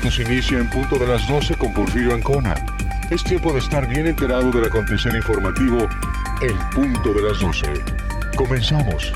Momentos inicia en punto de las 12 con Porfirio Ancona. Es tiempo de estar bien enterado del acontecer informativo en punto de las 12. Comenzamos.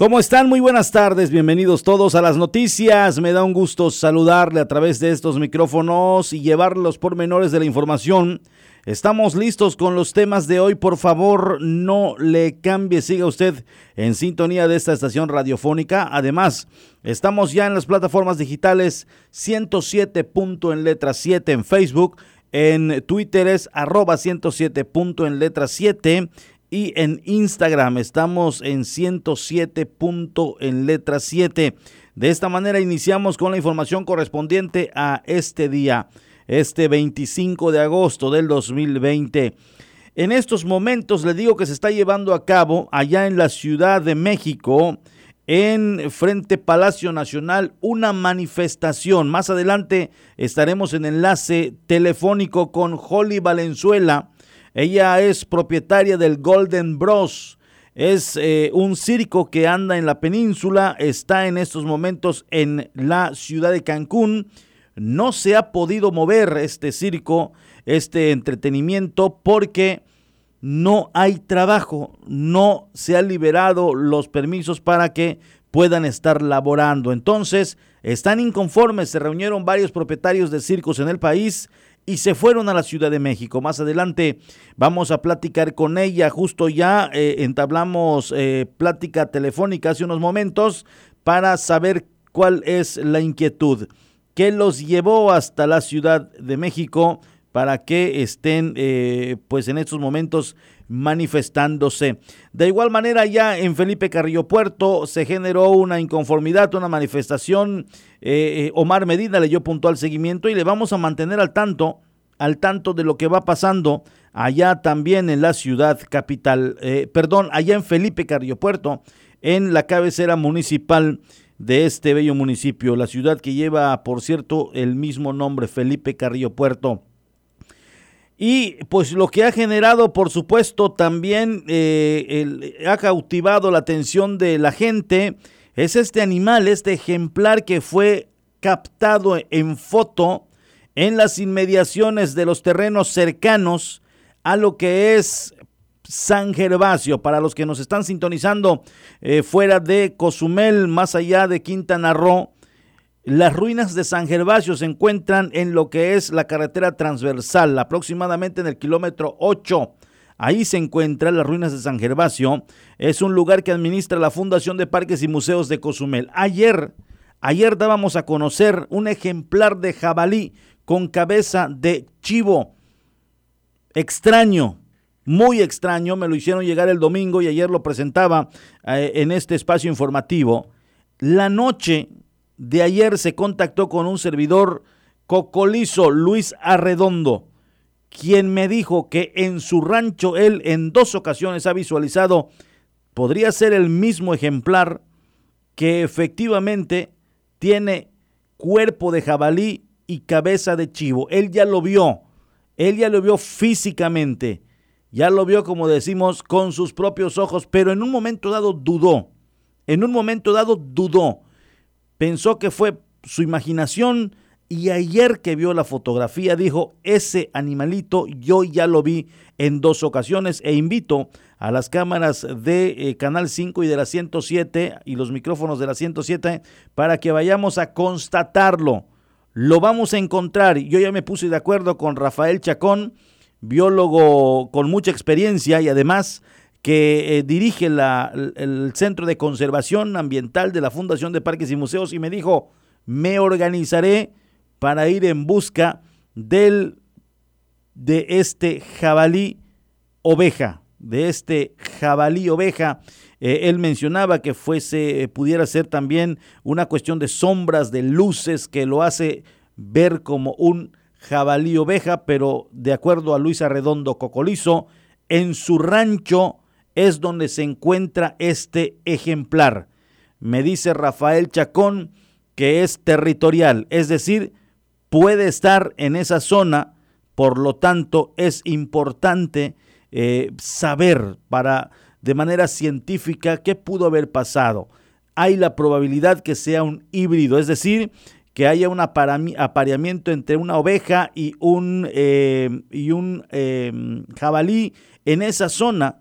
¿Cómo están? Muy buenas tardes, bienvenidos todos a las noticias. Me da un gusto saludarle a través de estos micrófonos y llevar los pormenores de la información. Estamos listos con los temas de hoy. Por favor, no le cambie, siga usted en sintonía de esta estación radiofónica. Además, estamos ya en las plataformas digitales 107. en letra 7 en Facebook. En Twitter es arroba 107. en letra 7 y en Instagram estamos en 107 punto en letra 7. De esta manera iniciamos con la información correspondiente a este día, este 25 de agosto del 2020. En estos momentos le digo que se está llevando a cabo allá en la Ciudad de México, en frente Palacio Nacional, una manifestación. Más adelante estaremos en enlace telefónico con Holly Valenzuela ella es propietaria del Golden Bros. Es eh, un circo que anda en la península, está en estos momentos en la ciudad de Cancún. No se ha podido mover este circo, este entretenimiento, porque no hay trabajo, no se han liberado los permisos para que puedan estar laborando. Entonces, están inconformes, se reunieron varios propietarios de circos en el país y se fueron a la Ciudad de México. Más adelante vamos a platicar con ella. Justo ya eh, entablamos eh, plática telefónica hace unos momentos para saber cuál es la inquietud que los llevó hasta la Ciudad de México para que estén eh, pues en estos momentos manifestándose. De igual manera ya en Felipe Carrillo Puerto se generó una inconformidad, una manifestación. Eh, eh, Omar Medina le dio puntual seguimiento y le vamos a mantener al tanto, al tanto de lo que va pasando allá también en la ciudad capital, eh, perdón, allá en Felipe Carrillo Puerto, en la cabecera municipal de este bello municipio, la ciudad que lleva, por cierto, el mismo nombre, Felipe Carrillo Puerto. Y pues lo que ha generado, por supuesto, también eh, ha cautivado la atención de la gente es este animal, este ejemplar que fue captado en foto en las inmediaciones de los terrenos cercanos a lo que es San Gervasio. Para los que nos están sintonizando eh, fuera de Cozumel, más allá de Quintana Roo, las ruinas de San Gervasio se encuentran en lo que es la carretera transversal, aproximadamente en el kilómetro 8. Ahí se encuentran las ruinas de San Gervasio. Es un lugar que administra la Fundación de Parques y Museos de Cozumel. Ayer, ayer dábamos a conocer un ejemplar de jabalí con cabeza de chivo. Extraño, muy extraño. Me lo hicieron llegar el domingo y ayer lo presentaba eh, en este espacio informativo. La noche de ayer se contactó con un servidor cocolizo, Luis Arredondo, quien me dijo que en su rancho él en dos ocasiones ha visualizado, podría ser el mismo ejemplar que efectivamente tiene cuerpo de jabalí y cabeza de chivo. Él ya lo vio, él ya lo vio físicamente, ya lo vio como decimos con sus propios ojos, pero en un momento dado dudó, en un momento dado dudó pensó que fue su imaginación y ayer que vio la fotografía dijo, ese animalito yo ya lo vi en dos ocasiones e invito a las cámaras de eh, Canal 5 y de la 107 y los micrófonos de la 107 para que vayamos a constatarlo. Lo vamos a encontrar. Yo ya me puse de acuerdo con Rafael Chacón, biólogo con mucha experiencia y además que eh, dirige el Centro de Conservación Ambiental de la Fundación de Parques y Museos y me dijo, me organizaré para ir en busca del, de este jabalí oveja, de este jabalí oveja. Eh, él mencionaba que fuese, eh, pudiera ser también una cuestión de sombras, de luces, que lo hace ver como un jabalí oveja, pero de acuerdo a Luis Arredondo Cocolizo, en su rancho es donde se encuentra este ejemplar. Me dice Rafael Chacón que es territorial, es decir, puede estar en esa zona, por lo tanto es importante eh, saber para de manera científica qué pudo haber pasado. Hay la probabilidad que sea un híbrido, es decir, que haya un apareamiento entre una oveja y un, eh, y un em, jabalí en esa zona.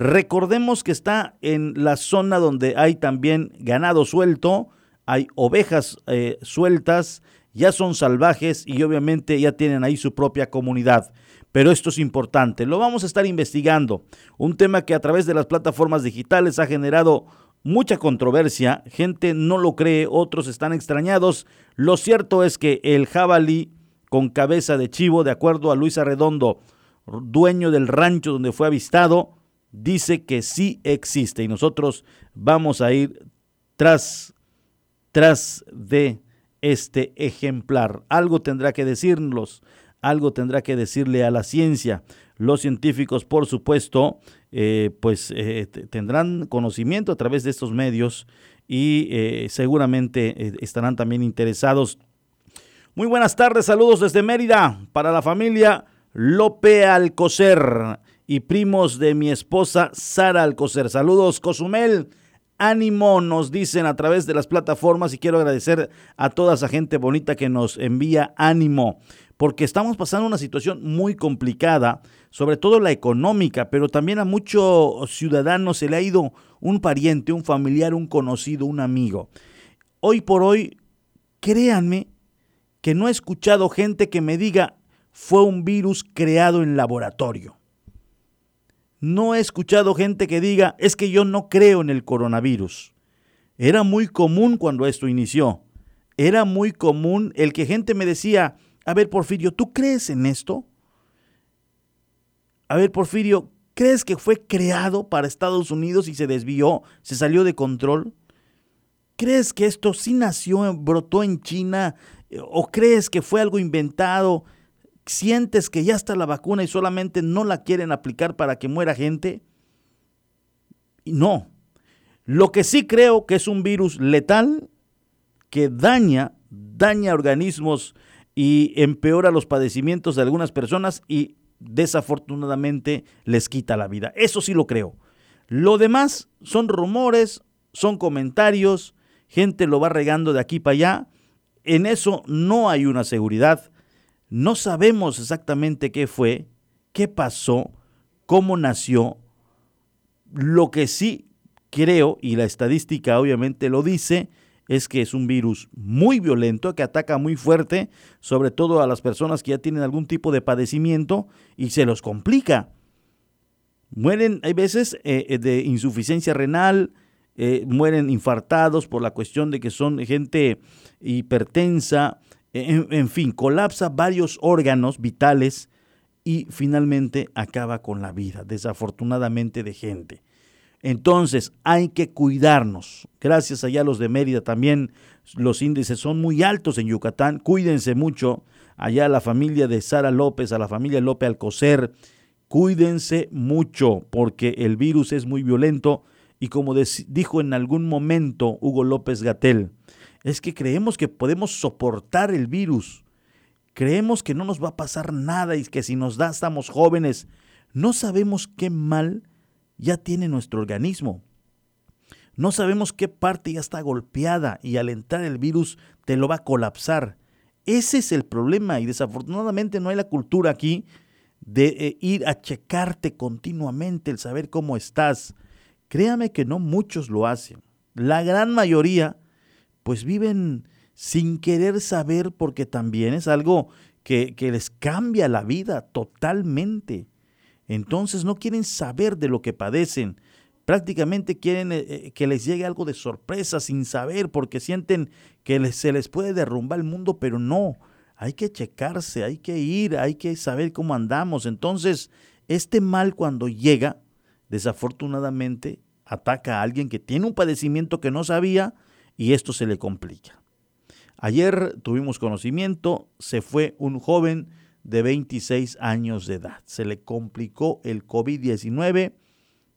Recordemos que está en la zona donde hay también ganado suelto, hay ovejas eh, sueltas, ya son salvajes y obviamente ya tienen ahí su propia comunidad. Pero esto es importante, lo vamos a estar investigando. Un tema que a través de las plataformas digitales ha generado mucha controversia, gente no lo cree, otros están extrañados. Lo cierto es que el jabalí con cabeza de chivo, de acuerdo a Luis Arredondo, dueño del rancho donde fue avistado, dice que sí existe y nosotros vamos a ir tras, tras de este ejemplar. Algo tendrá que decirnos, algo tendrá que decirle a la ciencia. Los científicos, por supuesto, eh, pues eh, tendrán conocimiento a través de estos medios y eh, seguramente estarán también interesados. Muy buenas tardes, saludos desde Mérida para la familia Lope Alcocer y primos de mi esposa Sara Alcocer. Saludos, Cozumel ánimo, nos dicen a través de las plataformas y quiero agradecer a toda esa gente bonita que nos envía ánimo, porque estamos pasando una situación muy complicada, sobre todo la económica, pero también a muchos ciudadanos se le ha ido un pariente, un familiar, un conocido, un amigo. Hoy por hoy, créanme que no he escuchado gente que me diga fue un virus creado en laboratorio. No he escuchado gente que diga, es que yo no creo en el coronavirus. Era muy común cuando esto inició. Era muy común el que gente me decía, a ver Porfirio, ¿tú crees en esto? A ver Porfirio, ¿crees que fue creado para Estados Unidos y se desvió, se salió de control? ¿Crees que esto sí nació, brotó en China? ¿O crees que fue algo inventado sientes que ya está la vacuna y solamente no la quieren aplicar para que muera gente? No. Lo que sí creo que es un virus letal que daña, daña organismos y empeora los padecimientos de algunas personas y desafortunadamente les quita la vida. Eso sí lo creo. Lo demás son rumores, son comentarios, gente lo va regando de aquí para allá. En eso no hay una seguridad. No sabemos exactamente qué fue, qué pasó, cómo nació. Lo que sí creo, y la estadística obviamente lo dice, es que es un virus muy violento, que ataca muy fuerte, sobre todo a las personas que ya tienen algún tipo de padecimiento y se los complica. Mueren, hay veces, eh, eh, de insuficiencia renal, eh, mueren infartados por la cuestión de que son gente hipertensa, en, fin, colapsa varios órganos vitales y finalmente acaba con la vida, desafortunadamente, de gente. Entonces hay que cuidarnos. Gracias allá a los de Mérida también los índices son muy altos en Yucatán. Cuídense mucho. Allá a la familia de Sara López, a la familia López Alcocer. Cuídense mucho porque el virus es muy violento y como dijo en algún momento Hugo López Gatel, es que creemos que podemos soportar el virus. Creemos que no nos va a pasar nada y que si nos da estamos jóvenes. No sabemos qué mal ya tiene nuestro organismo. No sabemos qué parte ya está golpeada y al entrar el virus te lo va a colapsar. Ese es el problema y desafortunadamente no hay la cultura aquí de eh, ir a checarte continuamente, el saber cómo estás. Créame que no muchos lo hacen. La gran mayoría pues viven sin querer saber porque también es algo que, que les cambia la vida totalmente. Entonces no quieren saber de lo que padecen. Prácticamente quieren eh, eh, que les llegue algo de sorpresa sin saber porque sienten que se les puede derrumbar el mundo, pero no. Hay que checarse, hay que ir, hay que saber cómo andamos. Entonces, este mal cuando llega, desafortunadamente, ataca a alguien que tiene un padecimiento que no sabía y esto se le complica. Ayer tuvimos conocimiento, se fue un joven de 26 años de edad. Se le complicó el COVID-19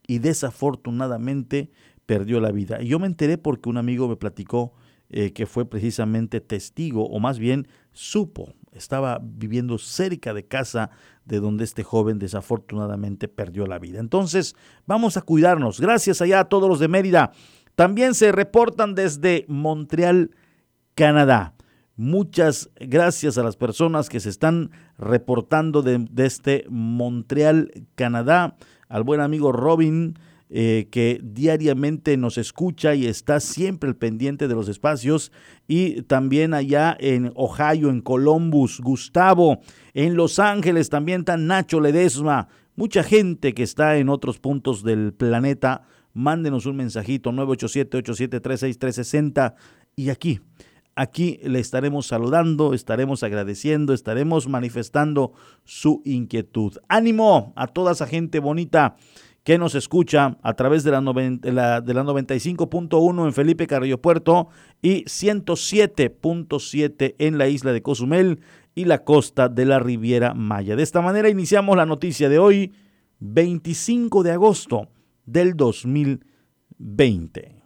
y desafortunadamente perdió la vida. Y yo me enteré porque un amigo me platicó eh, que fue precisamente testigo, o más bien supo, estaba viviendo cerca de casa de donde este joven desafortunadamente perdió la vida. Entonces, vamos a cuidarnos. Gracias allá a todos los de Mérida. También se reportan desde Montreal, Canadá. Muchas gracias a las personas que se están reportando desde este Montreal, Canadá, al buen amigo Robin, eh, que diariamente nos escucha y está siempre al pendiente de los espacios, y también allá en Ohio, en Columbus, Gustavo, en Los Ángeles también está Nacho Ledesma, mucha gente que está en otros puntos del planeta. Mándenos un mensajito 987-8736360 y aquí Aquí le estaremos saludando, estaremos agradeciendo, estaremos manifestando su inquietud. Ánimo a toda esa gente bonita que nos escucha a través de la, la, de la 95.1 en Felipe Carrillo Puerto y 107.7 en la isla de Cozumel y la costa de la Riviera Maya. De esta manera iniciamos la noticia de hoy, 25 de agosto del 2020.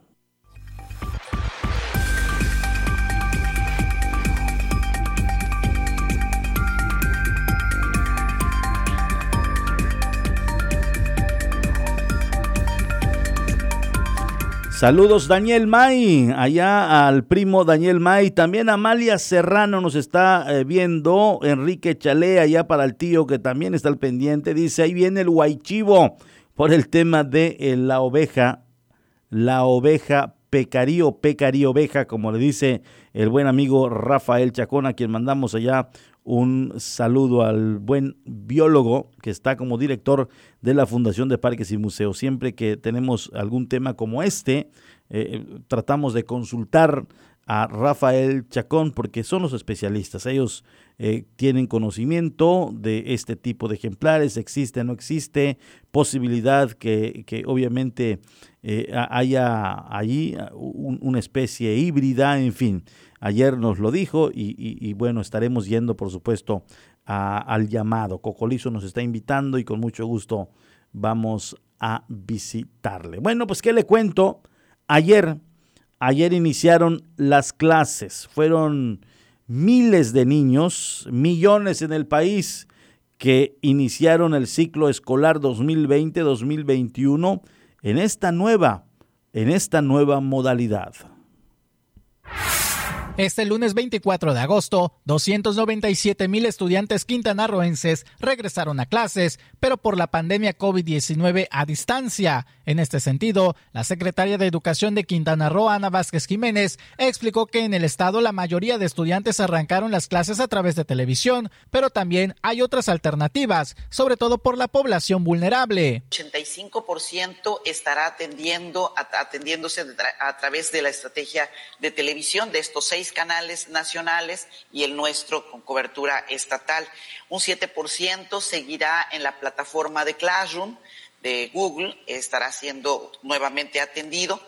Saludos Daniel May, allá al primo Daniel May, también Amalia Serrano nos está eh, viendo, Enrique Chalé allá para el tío que también está al pendiente, dice ahí viene el guaychivo por el tema de eh, la oveja, la oveja pecarío, pecarío oveja, como le dice el buen amigo Rafael Chacón, a quien mandamos allá un saludo al buen biólogo que está como director de la Fundación de Parques y Museos. Siempre que tenemos algún tema como este, eh, tratamos de consultar a Rafael Chacón porque son los especialistas. Ellos eh, tienen conocimiento de este tipo de ejemplares, existe, no existe, posibilidad que, que obviamente eh, haya allí una especie híbrida, en fin. Ayer nos lo dijo y, bueno, estaremos yendo, por supuesto, al llamado. Cocolizo nos está invitando y con mucho gusto vamos a visitarle. Bueno, pues qué le cuento. Ayer, ayer iniciaron las clases. Fueron miles de niños, millones en el país que iniciaron el ciclo escolar 2020-2021 en esta nueva, en esta nueva modalidad. Este lunes 24 de agosto, 297 mil estudiantes quintanarroenses regresaron a clases, pero por la pandemia COVID-19 a distancia. En este sentido, la secretaria de Educación de Quintana Roo, Ana Vázquez Jiménez, explicó que en el estado la mayoría de estudiantes arrancaron las clases a través de televisión, pero también hay otras alternativas, sobre todo por la población vulnerable. 85% estará atendiendo, atendiéndose a través de la estrategia de televisión de estos seis canales nacionales y el nuestro con cobertura estatal. Un 7% seguirá en la plataforma de Classroom de Google, estará siendo nuevamente atendido.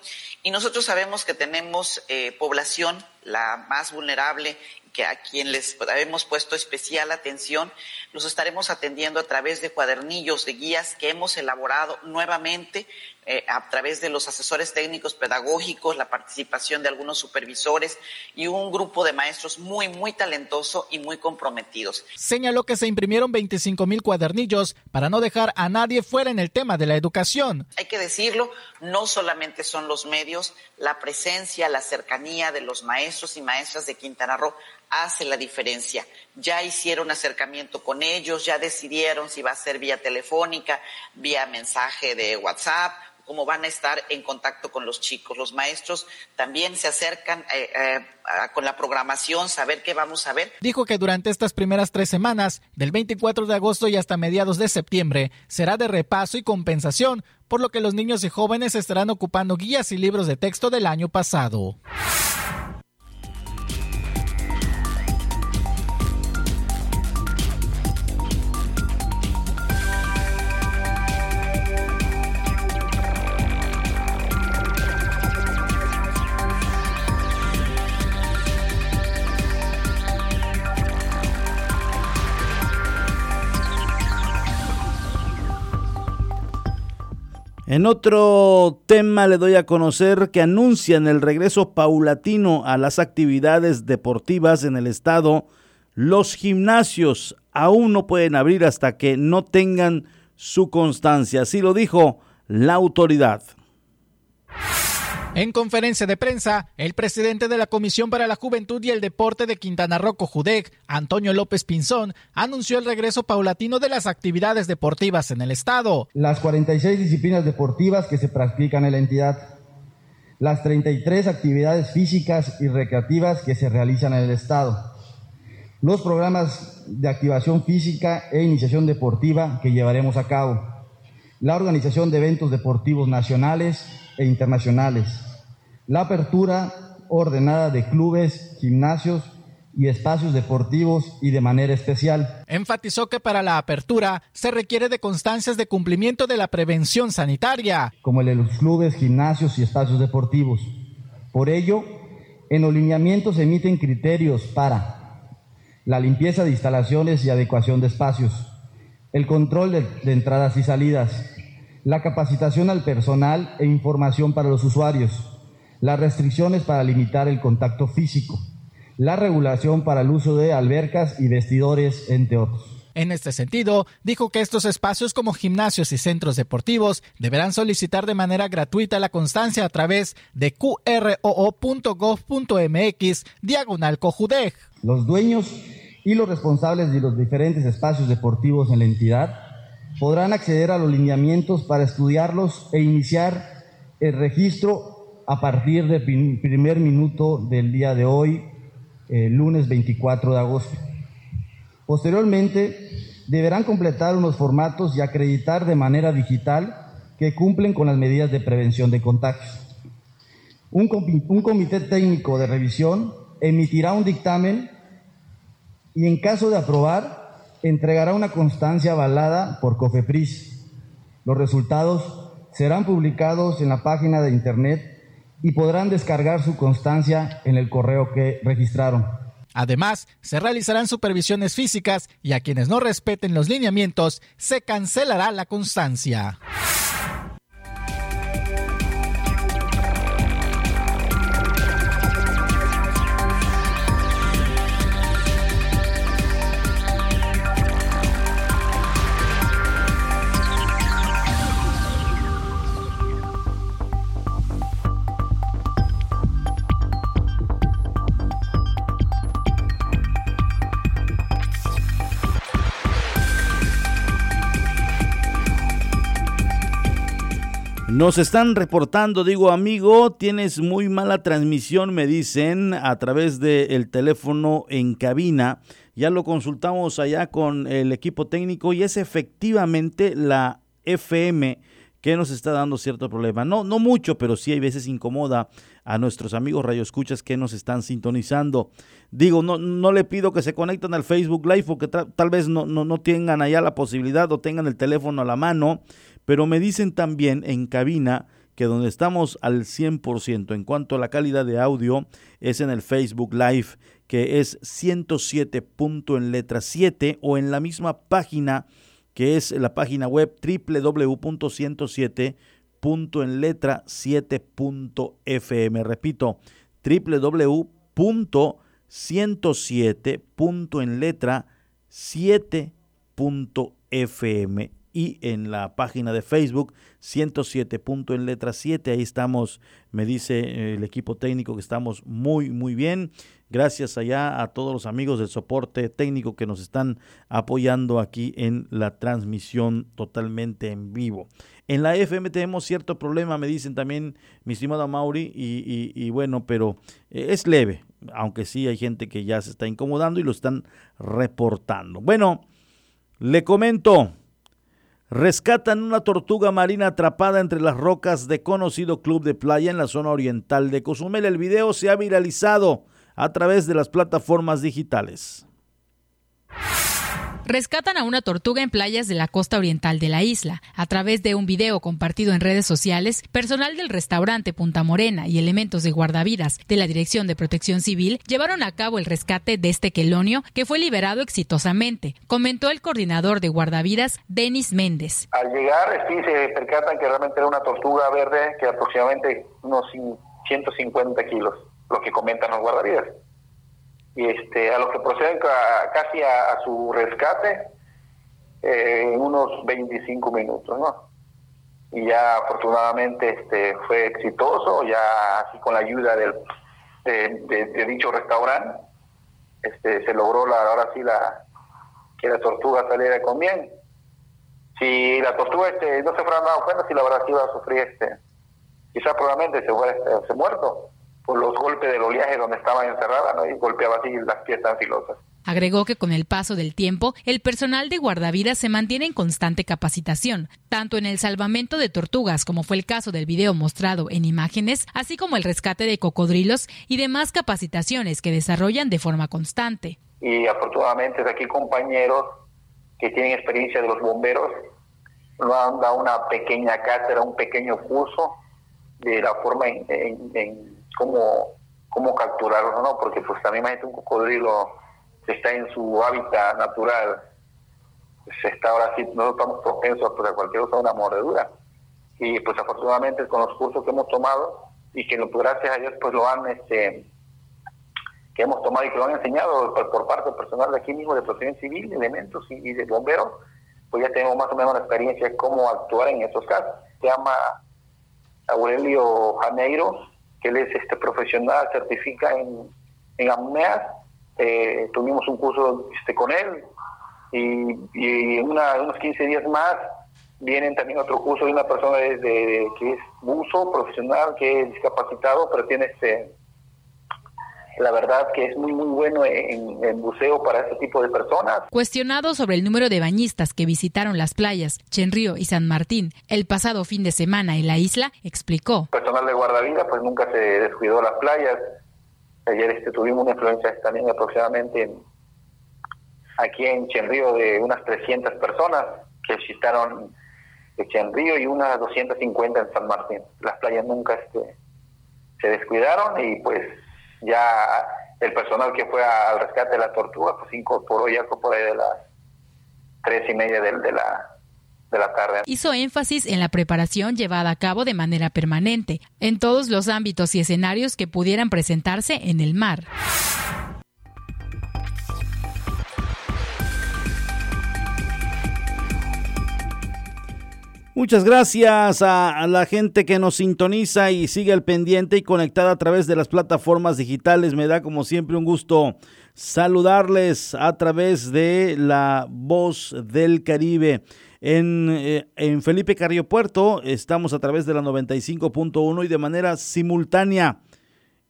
Y nosotros sabemos que tenemos eh, población, la más vulnerable, que a quien les hemos puesto especial atención, los estaremos atendiendo a través de cuadernillos, de guías que hemos elaborado nuevamente eh, a través de los asesores técnicos pedagógicos, la participación de algunos supervisores y un grupo de maestros muy, muy talentoso y muy comprometidos. Señaló que se imprimieron 25 mil cuadernillos para no dejar a nadie fuera en el tema de la educación. Hay que decirlo, no solamente son los medios, la presencia, la cercanía de los maestros y maestras de Quintana Roo hace la diferencia. Ya hicieron acercamiento con ellos, ya decidieron si va a ser vía telefónica, vía mensaje de WhatsApp, cómo van a estar en contacto con los chicos. Los maestros también se acercan eh, eh, con la programación, saber qué vamos a ver. Dijo que durante estas primeras tres semanas, del 24 de agosto y hasta mediados de septiembre, será de repaso y compensación, por lo que los niños y jóvenes estarán ocupando guías y libros de texto del año pasado. En otro tema le doy a conocer que anuncian el regreso paulatino a las actividades deportivas en el estado. Los gimnasios aún no pueden abrir hasta que no tengan su constancia, así lo dijo la autoridad. En conferencia de prensa, el presidente de la Comisión para la Juventud y el Deporte de Quintana Roo, Judec, Antonio López Pinzón, anunció el regreso paulatino de las actividades deportivas en el estado. Las 46 disciplinas deportivas que se practican en la entidad, las 33 actividades físicas y recreativas que se realizan en el estado, los programas de activación física e iniciación deportiva que llevaremos a cabo, la organización de eventos deportivos nacionales e internacionales, la apertura ordenada de clubes, gimnasios y espacios deportivos y de manera especial. Enfatizó que para la apertura se requiere de constancias de cumplimiento de la prevención sanitaria. Como el de los clubes, gimnasios y espacios deportivos. Por ello, en los lineamientos se emiten criterios para la limpieza de instalaciones y adecuación de espacios, el control de, de entradas y salidas, la capacitación al personal e información para los usuarios, las restricciones para limitar el contacto físico, la regulación para el uso de albercas y vestidores, entre otros. En este sentido, dijo que estos espacios como gimnasios y centros deportivos deberán solicitar de manera gratuita la constancia a través de qroo.gov.mx diagonal cojudeg. Los dueños y los responsables de los diferentes espacios deportivos en la entidad podrán acceder a los lineamientos para estudiarlos e iniciar el registro a partir del primer minuto del día de hoy, lunes 24 de agosto. Posteriormente, deberán completar unos formatos y acreditar de manera digital que cumplen con las medidas de prevención de contagios. Un, un comité técnico de revisión emitirá un dictamen y en caso de aprobar, entregará una constancia avalada por COFEPRIS. Los resultados serán publicados en la página de Internet y podrán descargar su constancia en el correo que registraron. Además, se realizarán supervisiones físicas y a quienes no respeten los lineamientos se cancelará la constancia. Nos están reportando, digo amigo, tienes muy mala transmisión, me dicen, a través del teléfono en cabina. Ya lo consultamos allá con el equipo técnico y es efectivamente la FM que nos está dando cierto problema. No, no mucho, pero sí hay veces incomoda a nuestros amigos radioescuchas que nos están sintonizando. Digo, no, no le pido que se conecten al Facebook Live porque tal vez no, no, no tengan allá la posibilidad o tengan el teléfono a la mano pero me dicen también en cabina que donde estamos al 100% en cuanto a la calidad de audio es en el Facebook Live, que es 107. en letra 7 o en la misma página que es la página web www.107 punto en letra 7.fm. Repito, www.107. en letra 7.fm y en la página de Facebook 107. en letra 7. Ahí estamos, me dice el equipo técnico que estamos muy, muy bien. Gracias allá a todos los amigos del soporte técnico que nos están apoyando aquí en la transmisión totalmente en vivo. En la FM tenemos cierto problema, me dicen también mi estimado Mauri, y, y bueno, pero eh, es leve, aunque sí hay gente que ya se está incomodando y lo están reportando. Bueno, le comento, rescatan una tortuga marina atrapada entre las rocas de conocido club de playa en la zona oriental de Cozumel. El video se ha viralizado a través de las plataformas digitales. Rescatan a una tortuga en playas de la costa oriental de la isla. A través de un video compartido en redes sociales, personal del restaurante Punta Morena y elementos de guardavidas de la Dirección de Protección Civil llevaron a cabo el rescate de este quelonio que fue liberado exitosamente, comentó el coordinador de guardavidas, Denis Méndez. Al llegar, sí se percatan que realmente era una tortuga verde que aproximadamente unos 150 kilos, lo que comentan los guardavidas y este, a los que proceden casi a, su rescate eh, en unos 25 minutos, ¿no? Y ya afortunadamente este, fue exitoso, ya así con la ayuda del, de, dicho restaurante, este, se logró la, ahora sí la, que la tortuga saliera con bien. Si la tortuga este, no se fuera dado cuenta, si la verdad iba a sufrir este, quizás probablemente se hubiera este, muerto los golpes del oleaje donde estaba encerrada ¿no? y golpeaba así las piezas filosas. Agregó que con el paso del tiempo, el personal de guardavidas se mantiene en constante capacitación, tanto en el salvamento de tortugas, como fue el caso del video mostrado en imágenes, así como el rescate de cocodrilos y demás capacitaciones que desarrollan de forma constante. Y afortunadamente aquí compañeros que tienen experiencia de los bomberos nos han dado una pequeña cátedra, un pequeño curso de la forma en cómo, cómo capturarlo, ¿no? Porque pues también imagínate un cocodrilo que está en su hábitat natural, pues está ahora sí, no estamos propensos pues, a cualquier cosa, una mordedura. Y pues afortunadamente con los cursos que hemos tomado y que gracias a Dios pues lo han, este, que hemos tomado y que lo han enseñado por, por parte del personal de aquí mismo de protección civil, elementos y, de bomberos, pues ya tenemos más o menos la experiencia de cómo actuar en estos casos. Se llama Aurelio Janeiro, que él es este profesional, certifica en, en eh, tuvimos un curso este, con él y, en unos 15 días más vienen también otro curso de una persona de, que es buzo profesional, que es discapacitado, pero tiene este la verdad que es muy muy bueno en, en, buceo para este tipo de personas. Cuestionado sobre el número de bañistas que visitaron las playas Chenrío y San Martín el pasado fin de semana en la isla, explicó. Personal de guardavida pues nunca se descuidó las playas. Ayer este, tuvimos una influencia también aproximadamente aquí en Chenrío de unas 300 personas que visitaron Chenrío y unas 250 en San Martín. Las playas nunca este, se descuidaron y pues ya el personal que fue al rescate de la tortuga pues incorporó ya por ahí de las tres y media de, de la de la tarde. Hizo énfasis en la preparación llevada a cabo de manera permanente en todos los ámbitos y escenarios que pudieran presentarse en el mar. Muchas gracias a, la gente que nos sintoniza y sigue al pendiente y conectada a través de las plataformas digitales. Me da como siempre un gusto saludarles a través de la voz del Caribe. En, eh, Felipe Carrillo Puerto estamos a través de la 95.1 y de manera simultánea.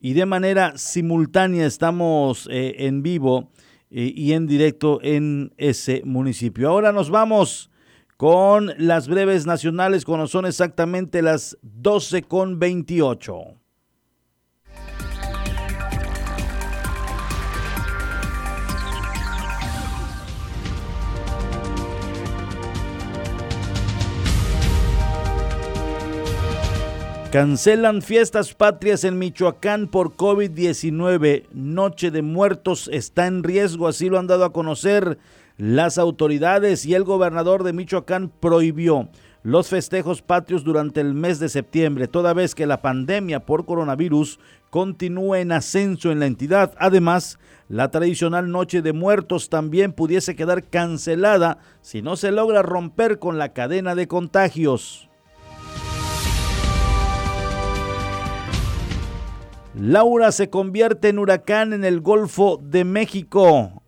Y de manera simultánea estamos eh, en vivo eh, y en directo en ese municipio. Ahora nos vamos con las breves nacionales cuando son exactamente las 12 con 28. Cancelan fiestas patrias en Michoacán por COVID-19. Noche de Muertos está en riesgo, así lo han dado a conocer las autoridades y el gobernador de Michoacán prohibió los festejos patrios durante el mes de septiembre, toda vez que la pandemia por coronavirus continúa en ascenso en la entidad. Además, la tradicional Noche de Muertos también pudiese quedar cancelada si no se logra romper con la cadena de contagios. Laura se convierte en huracán en el Golfo de México.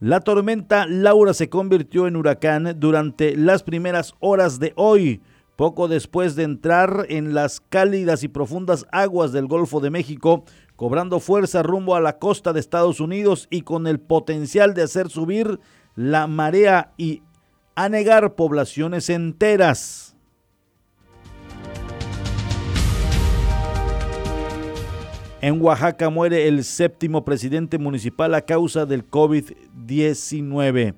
La tormenta Laura se convirtió en huracán durante las primeras horas de hoy, poco después de entrar en las cálidas y profundas aguas del Golfo de México, cobrando fuerza rumbo a la costa de Estados Unidos y con el potencial de hacer subir la marea y anegar poblaciones enteras. En Oaxaca muere el séptimo presidente municipal a causa del COVID-19.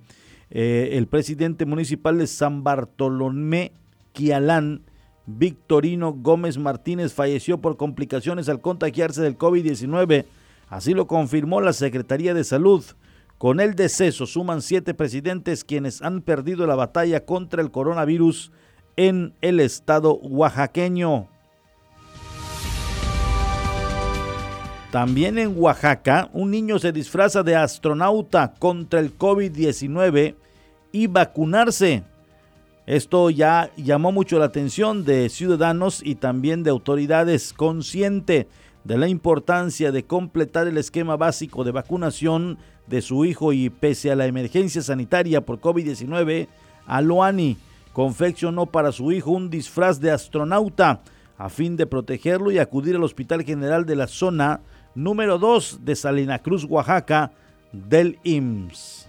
Eh, el presidente municipal de San Bartolomé, Quialán, Victorino Gómez Martínez, falleció por complicaciones al contagiarse del COVID-19. Así lo confirmó la Secretaría de Salud. Con el deceso suman siete presidentes quienes han perdido la batalla contra el coronavirus en el estado oaxaqueño. También en Oaxaca, un niño se disfraza de astronauta contra el COVID-19 y vacunarse. Esto ya llamó mucho la atención de ciudadanos y también de autoridades consciente de la importancia de completar el esquema básico de vacunación de su hijo y pese a la emergencia sanitaria por COVID-19, Aloani confeccionó para su hijo un disfraz de astronauta a fin de protegerlo y acudir al Hospital General de la zona número 2 de Salina Cruz, Oaxaca, del IMSS.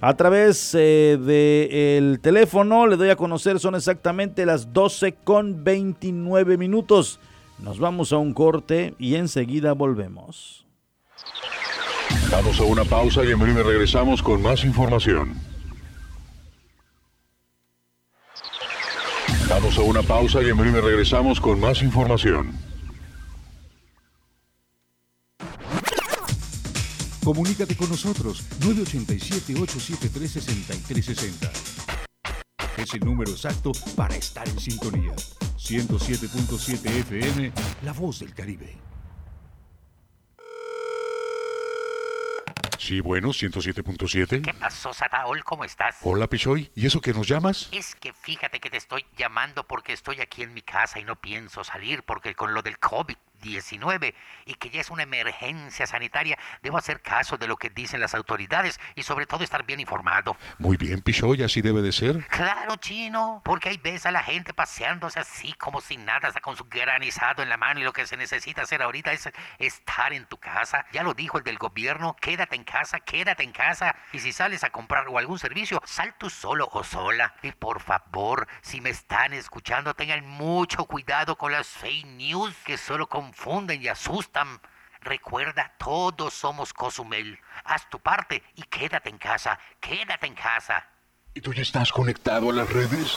A través eh, del teléfono le doy a conocer, son exactamente las 12 con 29 minutos. Nos vamos a un corte y enseguida volvemos. Vamos a una pausa y en breve regresamos con más información. Vamos a una pausa y en breve regresamos con más información. Comunícate con nosotros 987-873-6360. Es el número exacto para estar en sintonía. 107.7 FM, La Voz del Caribe. Sí, bueno, 107.7. ¿Qué pasó, Sataol? ¿Cómo estás? Hola, Pichoy. ¿Y eso que nos llamas? Es que fíjate que te estoy llamando porque estoy aquí en mi casa y no pienso salir porque con lo del COVID 19 y que ya es una emergencia sanitaria, debo hacer caso de lo que dicen las autoridades y sobre todo estar bien informado. Muy bien, Pichoy, así debe de ser. Claro, chino, porque ahí ves a la gente paseándose así como sin nada, hasta con su granizado en la mano y lo que se necesita hacer ahorita es estar en tu casa. Ya lo dijo el del gobierno, quédate en casa, quédate en casa. Y si sales a comprar o algún servicio, sal tú solo o sola. Y por favor, si me están escuchando, tengan mucho cuidado con las fake news que solo con confunden y asustan. Recuerda, todos somos Cozumel. Haz tu parte y quédate en casa, quédate en casa. ¿Y tú ya estás conectado a las redes?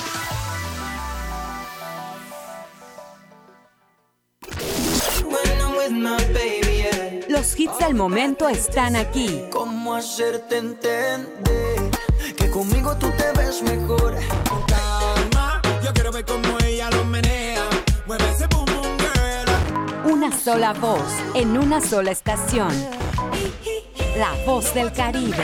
Los hits del momento están aquí. ¿Cómo hacerte entender que conmigo tú te ves mejor? Calma, yo quiero ver cómo ella lo menea. Mueve ese boom boom girl. Una sola voz en una sola estación. La voz del Caribe.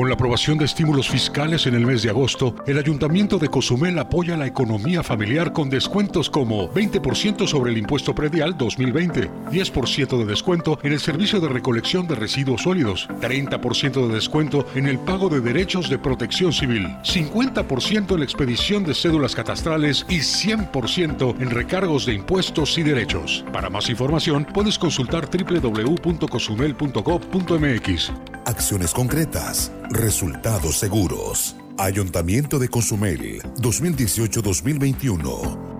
Con la aprobación de estímulos fiscales en el mes de agosto, el Ayuntamiento de Cozumel apoya la economía familiar con descuentos como 20% sobre el impuesto predial 2020, 10% de descuento en el servicio de recolección de residuos sólidos, 30% de descuento en el pago de derechos de protección civil, 50% en la expedición de cédulas catastrales y 100% en recargos de impuestos y derechos. Para más información, puedes consultar www.cozumel.gov.mx. Acciones concretas, resultados seguros. Ayuntamiento de Cozumel, 2018-2021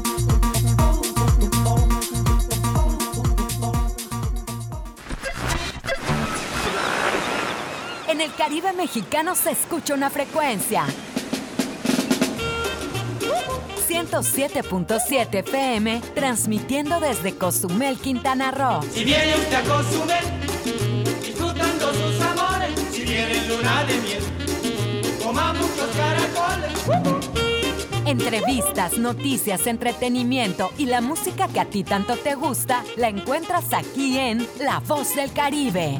En el Caribe mexicano se escucha una frecuencia. 107.7 FM, transmitiendo desde Cozumel, Quintana Roo. Si viene usted a Cozumel, disfrutando sus amores, si viene luna de miel, coma muchos caracoles. Entrevistas, noticias, entretenimiento y la música que a ti tanto te gusta, la encuentras aquí en La Voz del Caribe.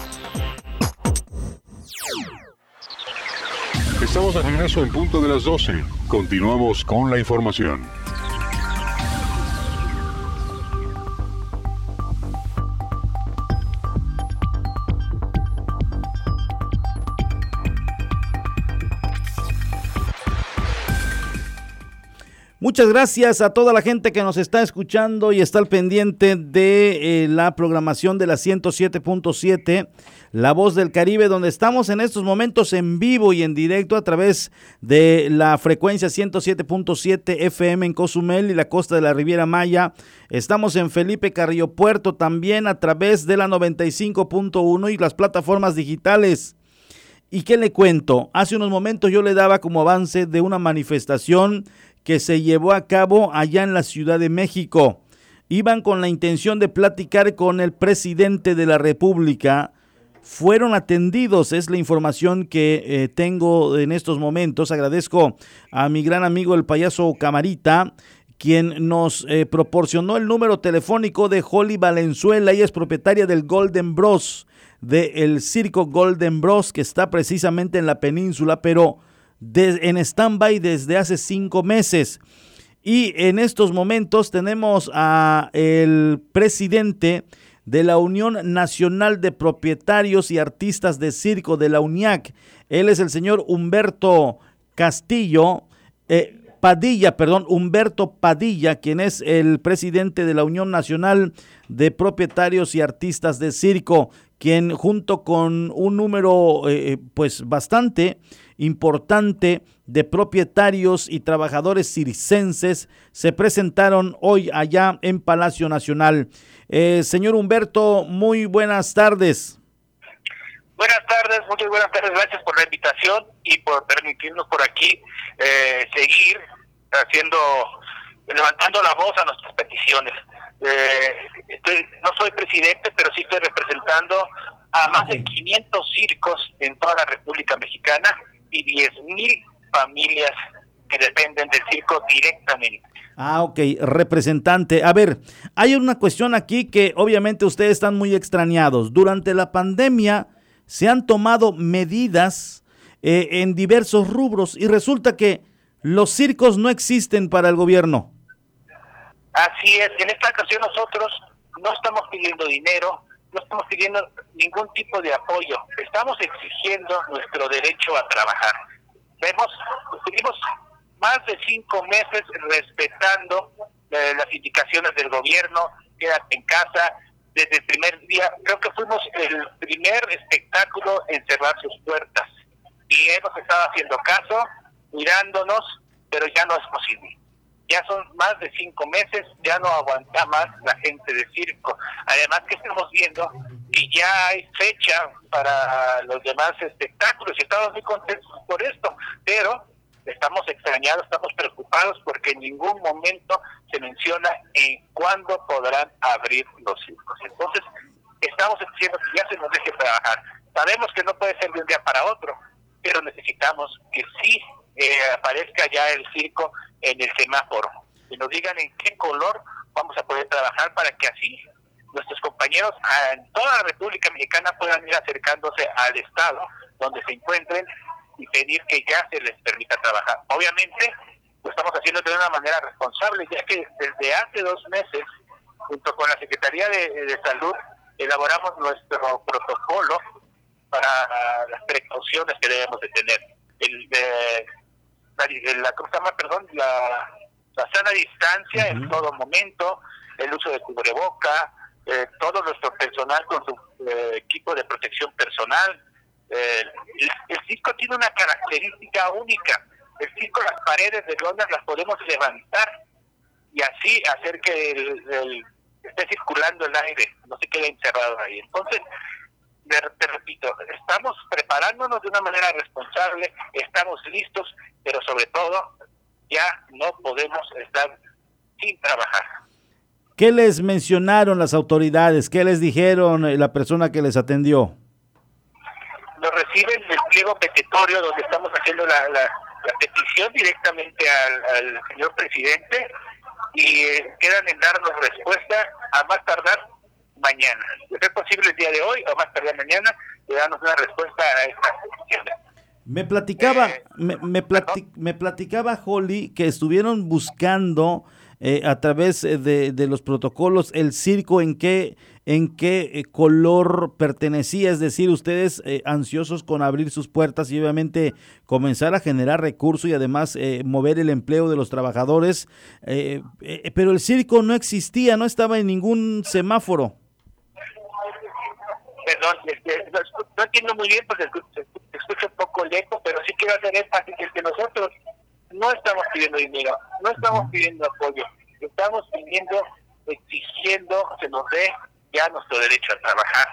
Estamos de regreso en punto de las 12. Continuamos con la información. Muchas gracias a toda la gente que nos está escuchando y está al pendiente de eh, la programación de la 107.7, La Voz del Caribe, donde estamos en estos momentos en vivo y en directo a través de la frecuencia 107.7 FM en Cozumel y la costa de la Riviera Maya. Estamos en Felipe Carrillo Puerto también a través de la 95.1 y las plataformas digitales. ¿Y qué le cuento? Hace unos momentos yo le daba como avance de una manifestación que se llevó a cabo allá en la Ciudad de México. Iban con la intención de platicar con el presidente de la República. Fueron atendidos, es la información que eh, tengo en estos momentos. Agradezco a mi gran amigo el payaso Camarita, quien nos eh, proporcionó el número telefónico de Holly Valenzuela. Ella es propietaria del Golden Bros, del circo Golden Bros, que está precisamente en la península, pero en stand-by desde hace cinco meses. Y en estos momentos tenemos a el presidente de la Unión Nacional de Propietarios y Artistas de Circo de la UNIAC. Él es el señor Humberto Castillo, eh, Padilla, perdón, Humberto Padilla, quien es el presidente de la Unión Nacional de Propietarios y Artistas de Circo, quien junto con un número eh, pues bastante importante de propietarios y trabajadores circenses se presentaron hoy allá en Palacio Nacional. Eh, señor Humberto, muy buenas tardes. Buenas tardes, muchas buenas tardes, gracias por la invitación y por permitirnos por aquí eh, seguir haciendo, levantando la voz a nuestras peticiones. Eh, no soy presidente, pero sí estoy representando a más de 500 circos en toda la República Mexicana y 10 mil familias que dependen del circo directamente. Ah, ok, representante. A ver, hay una cuestión aquí que obviamente ustedes están muy extrañados. Durante la pandemia se han tomado medidas eh, en diversos rubros y resulta que los circos no existen para el gobierno. Así es, en esta ocasión nosotros no estamos pidiendo dinero, no estamos pidiendo ningún tipo de apoyo, estamos exigiendo nuestro derecho a trabajar. Vemos, estuvimos más de cinco meses respetando eh, las indicaciones del gobierno, quédate en casa, desde el primer día, creo que fuimos el primer espectáculo en cerrar sus puertas y hemos estado haciendo caso, mirándonos, pero ya no es posible ya son más de cinco meses, ya no aguanta más la gente de circo. Además que estamos viendo que ya hay fecha para los demás espectáculos y estamos muy contentos por esto, pero estamos extrañados, estamos preocupados porque en ningún momento se menciona en cuándo podrán abrir los circos. Entonces, estamos diciendo que ya se nos deje trabajar. Sabemos que no puede ser de un día para otro, pero necesitamos que sí eh, aparezca ya el circo en el semáforo y nos digan en qué color vamos a poder trabajar para que así nuestros compañeros en toda la República Mexicana puedan ir acercándose al Estado donde se encuentren y pedir que ya se les permita trabajar. Obviamente lo estamos haciendo de una manera responsable, ya que desde hace dos meses, junto con la Secretaría de, Salud, elaboramos nuestro protocolo para las precauciones que debemos de tener. El, de, la, ¿cómo se llama? Perdón, la, la sana distancia en todo momento, el uso de cubreboca, eh, todo nuestro personal con su eh, equipo de protección personal. Eh, el, circo tiene una característica única. El circo, las paredes de lona las podemos levantar y así hacer que el, esté circulando el aire, no se quede encerrado ahí. Entonces, te repito, estamos preparándonos de una manera responsable, estamos listos, pero sobre todo ya no podemos estar sin trabajar. ¿Qué les mencionaron las autoridades? ¿Qué les dijeron eh, la persona que les atendió? Nos reciben el pliego petitorio donde estamos haciendo la, la, petición directamente al, señor presidente y eh, quedan en darnos respuesta a más tardar mañana. es posible el día de hoy o más tardar mañana, le damos una respuesta a esta petición. Me platicaba, eh, me, me, platicaba Holly que estuvieron buscando eh, a través eh, de, de, los protocolos el circo en qué, en qué eh, color pertenecía, es decir, ustedes ansiosos con abrir sus puertas y obviamente comenzar a generar recursos y además mover el empleo de los trabajadores, pero el circo no existía, no estaba en ningún semáforo. Perdón, no, entiendo muy bien porque escucho un poco lejos, pero sí quiero hacer énfasis en que nosotros no estamos pidiendo dinero, no estamos pidiendo apoyo, estamos pidiendo, exigiendo se nos dé ya nuestro derecho a trabajar.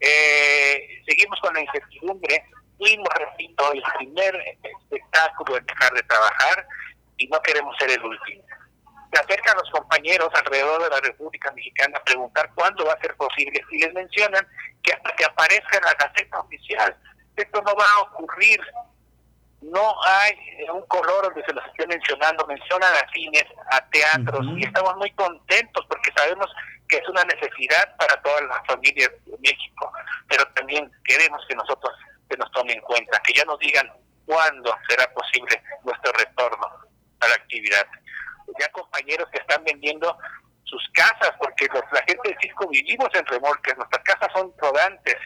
Eh, seguimos con la incertidumbre, fuimos, repito, el primer espectáculo en dejar de trabajar y no queremos ser el último. Se acercan los compañeros alrededor de la República Mexicana a preguntar cuándo va a ser posible y les mencionan que hasta que aparezca en la Gaceta Oficial, esto no va a ocurrir no hay un color donde se los esté mencionando, mencionan a cines, a teatros, y estamos muy contentos porque sabemos que es una necesidad para todas las familias de México, pero también queremos que nosotros se nos tomen en cuenta, que ya nos digan cuándo será posible nuestro retorno a la actividad. Ya compañeros que están vendiendo sus casas, porque los, la gente del circo vivimos en remolques, nuestras casas son rodantes,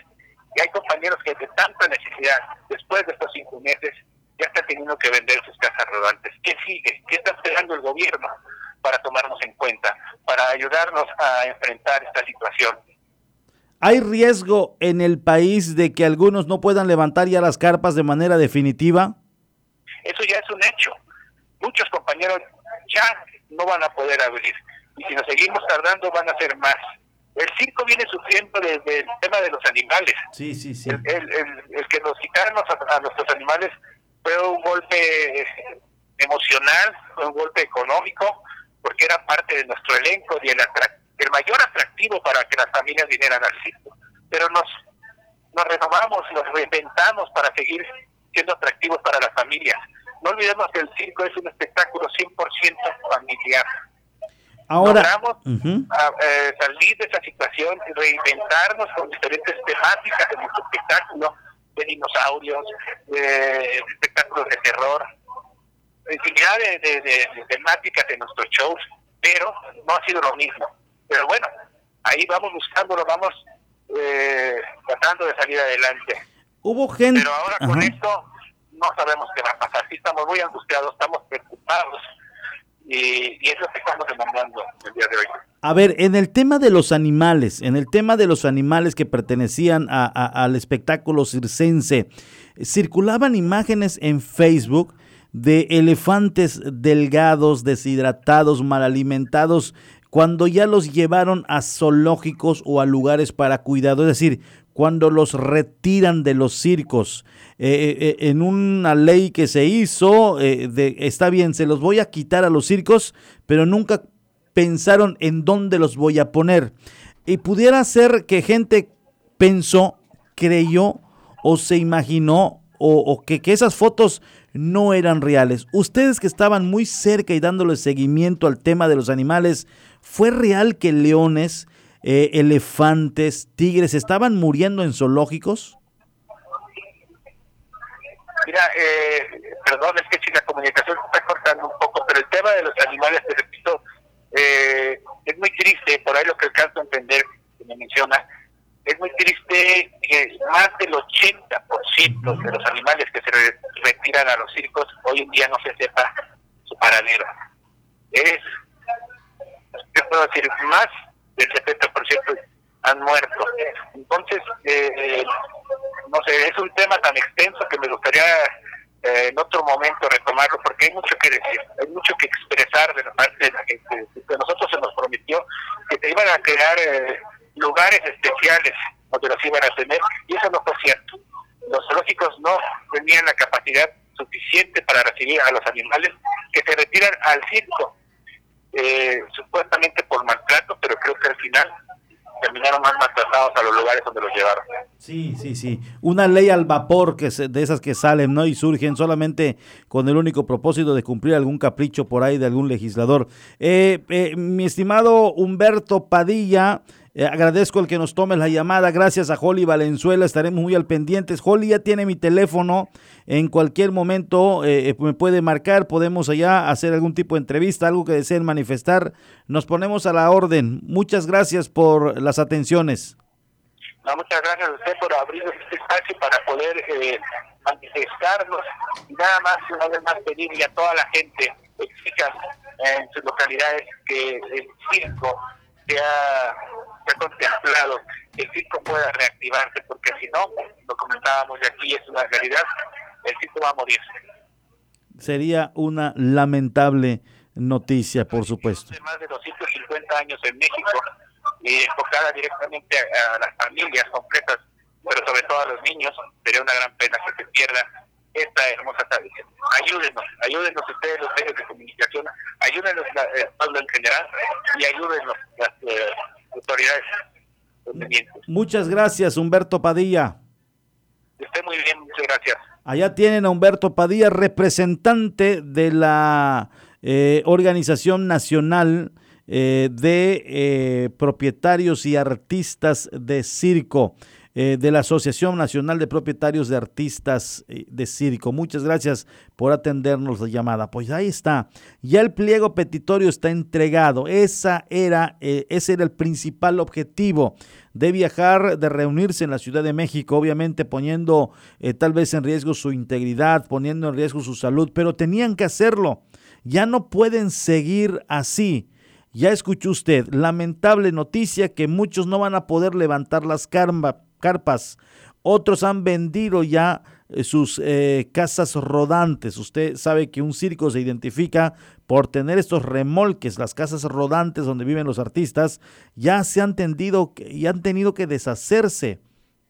y hay compañeros que de tanta necesidad, después de estos cinco meses, ya está teniendo que vender sus casas rodantes. ¿Qué sigue? ¿Qué está esperando el gobierno para tomarnos en cuenta, para ayudarnos a enfrentar esta situación? ¿Hay riesgo en el país de que algunos no puedan levantar ya las carpas de manera definitiva? Eso ya es un hecho. Muchos compañeros ya no van a poder abrir. Y si nos seguimos tardando, van a ser más. El circo viene sufriendo desde el tema de los animales. Sí, sí, sí. El, que nos quitaron a nuestros animales fue un golpe emocional, fue un golpe económico, porque era parte de nuestro elenco y el, el mayor atractivo para que las familias vinieran al circo. Pero nos, nos renovamos, nos reinventamos para seguir siendo atractivos para las familias. No olvidemos que el circo es un espectáculo 100% familiar. Ahora, Logramos eh, salir de esa situación y reinventarnos con diferentes temáticas de nuestro espectáculo de dinosaurios, de espectáculos de terror, infinidad de, de, temáticas de nuestros shows, pero no ha sido lo mismo. Pero bueno, ahí vamos buscándolo, vamos eh, tratando de salir adelante. Hubo gente. Pero ahora con esto no sabemos qué va a pasar. Sí, estamos muy angustiados, estamos preocupados y, eso es que estamos demandando el día de hoy. A ver, en el tema de los animales, en el tema de los animales que pertenecían al espectáculo circense, circulaban imágenes en Facebook de elefantes delgados, deshidratados, mal alimentados, cuando ya los llevaron a zoológicos o a lugares para cuidado, es decir, cuando los retiran de los circos. Eh, eh, eh, en una ley que se hizo, de, está bien, se los voy a quitar a los circos, pero nunca pensaron en dónde los voy a poner. Y pudiera ser que gente pensó, creyó o se imaginó o, que, esas fotos no eran reales. Ustedes que estaban muy cerca y dándole seguimiento al tema de los animales, ¿fue real que leones, eh, elefantes, tigres estaban muriendo en zoológicos? Mira, eh, perdón, es que si la comunicación se está cortando un poco, pero el tema de los animales, te repito, eh, es muy triste, por ahí lo que alcanzo a entender, que me menciona, es muy triste que más del 80% de los animales que se retiran a los circos hoy en día no se sepa su paradero. Es, yo puedo decir, más del 70% han muerto. Entonces, eh, no sé, es un tema tan extenso que me gustaría eh, en otro momento retomarlo porque hay mucho que decir, hay mucho que expresar de la parte de la gente. Que nosotros se nos prometió que se iban a crear eh, lugares especiales donde los iban a tener y eso no fue cierto. Los zoológicos no tenían la capacidad suficiente para recibir a los animales que se retiran al circo, eh, supuestamente por maltrato, pero creo que al final terminaron más maltratados a los lugares donde los llevaron. Sí, sí, sí. Una ley al vapor que de esas que salen, ¿no? Y surgen solamente con el único propósito de cumplir algún capricho por ahí de algún legislador. Eh, eh, mi estimado Humberto Padilla, Eh, agradezco el que nos tome la llamada. Gracias a Holly Valenzuela. Estaremos muy al pendientes. Holly ya tiene mi teléfono. En cualquier momento eh, me puede marcar. Podemos allá hacer algún tipo de entrevista, algo que deseen manifestar. Nos ponemos a la orden. Muchas gracias por las atenciones. muchas gracias a usted por abrir este espacio para poder manifestarnos y nada más, una vez más, pedirle a toda la gente, explica en sus localidades que el circo se ha, contemplado, el circo pueda reactivarse, porque si no, lo comentábamos de aquí, es una realidad, el circo va a morir. Sería una lamentable noticia, por supuesto. Más de 250 años en México y enfocada directamente a las familias completas pero sobre todo a los niños, sería una gran pena que se pierda esta hermosa tradición. Ayúdenos, ayúdenos ustedes los medios de comunicación, ayúdenos el eh, pueblo en general y ayúdenos las eh, autoridades. Muchas gracias, Humberto Padilla. Esté muy bien, muchas gracias. Allá tienen a Humberto Padilla, representante de la eh, Organización Nacional de Propietarios y Artistas de Circo. Eh, de la Asociación Nacional de Propietarios de Artistas eh, de Circo. Muchas gracias por atendernos la llamada. Pues ahí está. Ya el pliego petitorio está entregado. Esa era, eh, ese era el principal objetivo de viajar, de reunirse en la Ciudad de México, obviamente poniendo tal vez en riesgo su integridad, poniendo en riesgo su salud, pero tenían que hacerlo. Ya no pueden seguir así. Ya escuchó usted, lamentable noticia que muchos no van a poder levantar las, carpas carpas. Otros han vendido ya eh, sus eh, casas rodantes. Usted sabe que un circo se identifica por tener estos remolques, las casas rodantes donde viven los artistas, ya se han tendido y han tenido que deshacerse,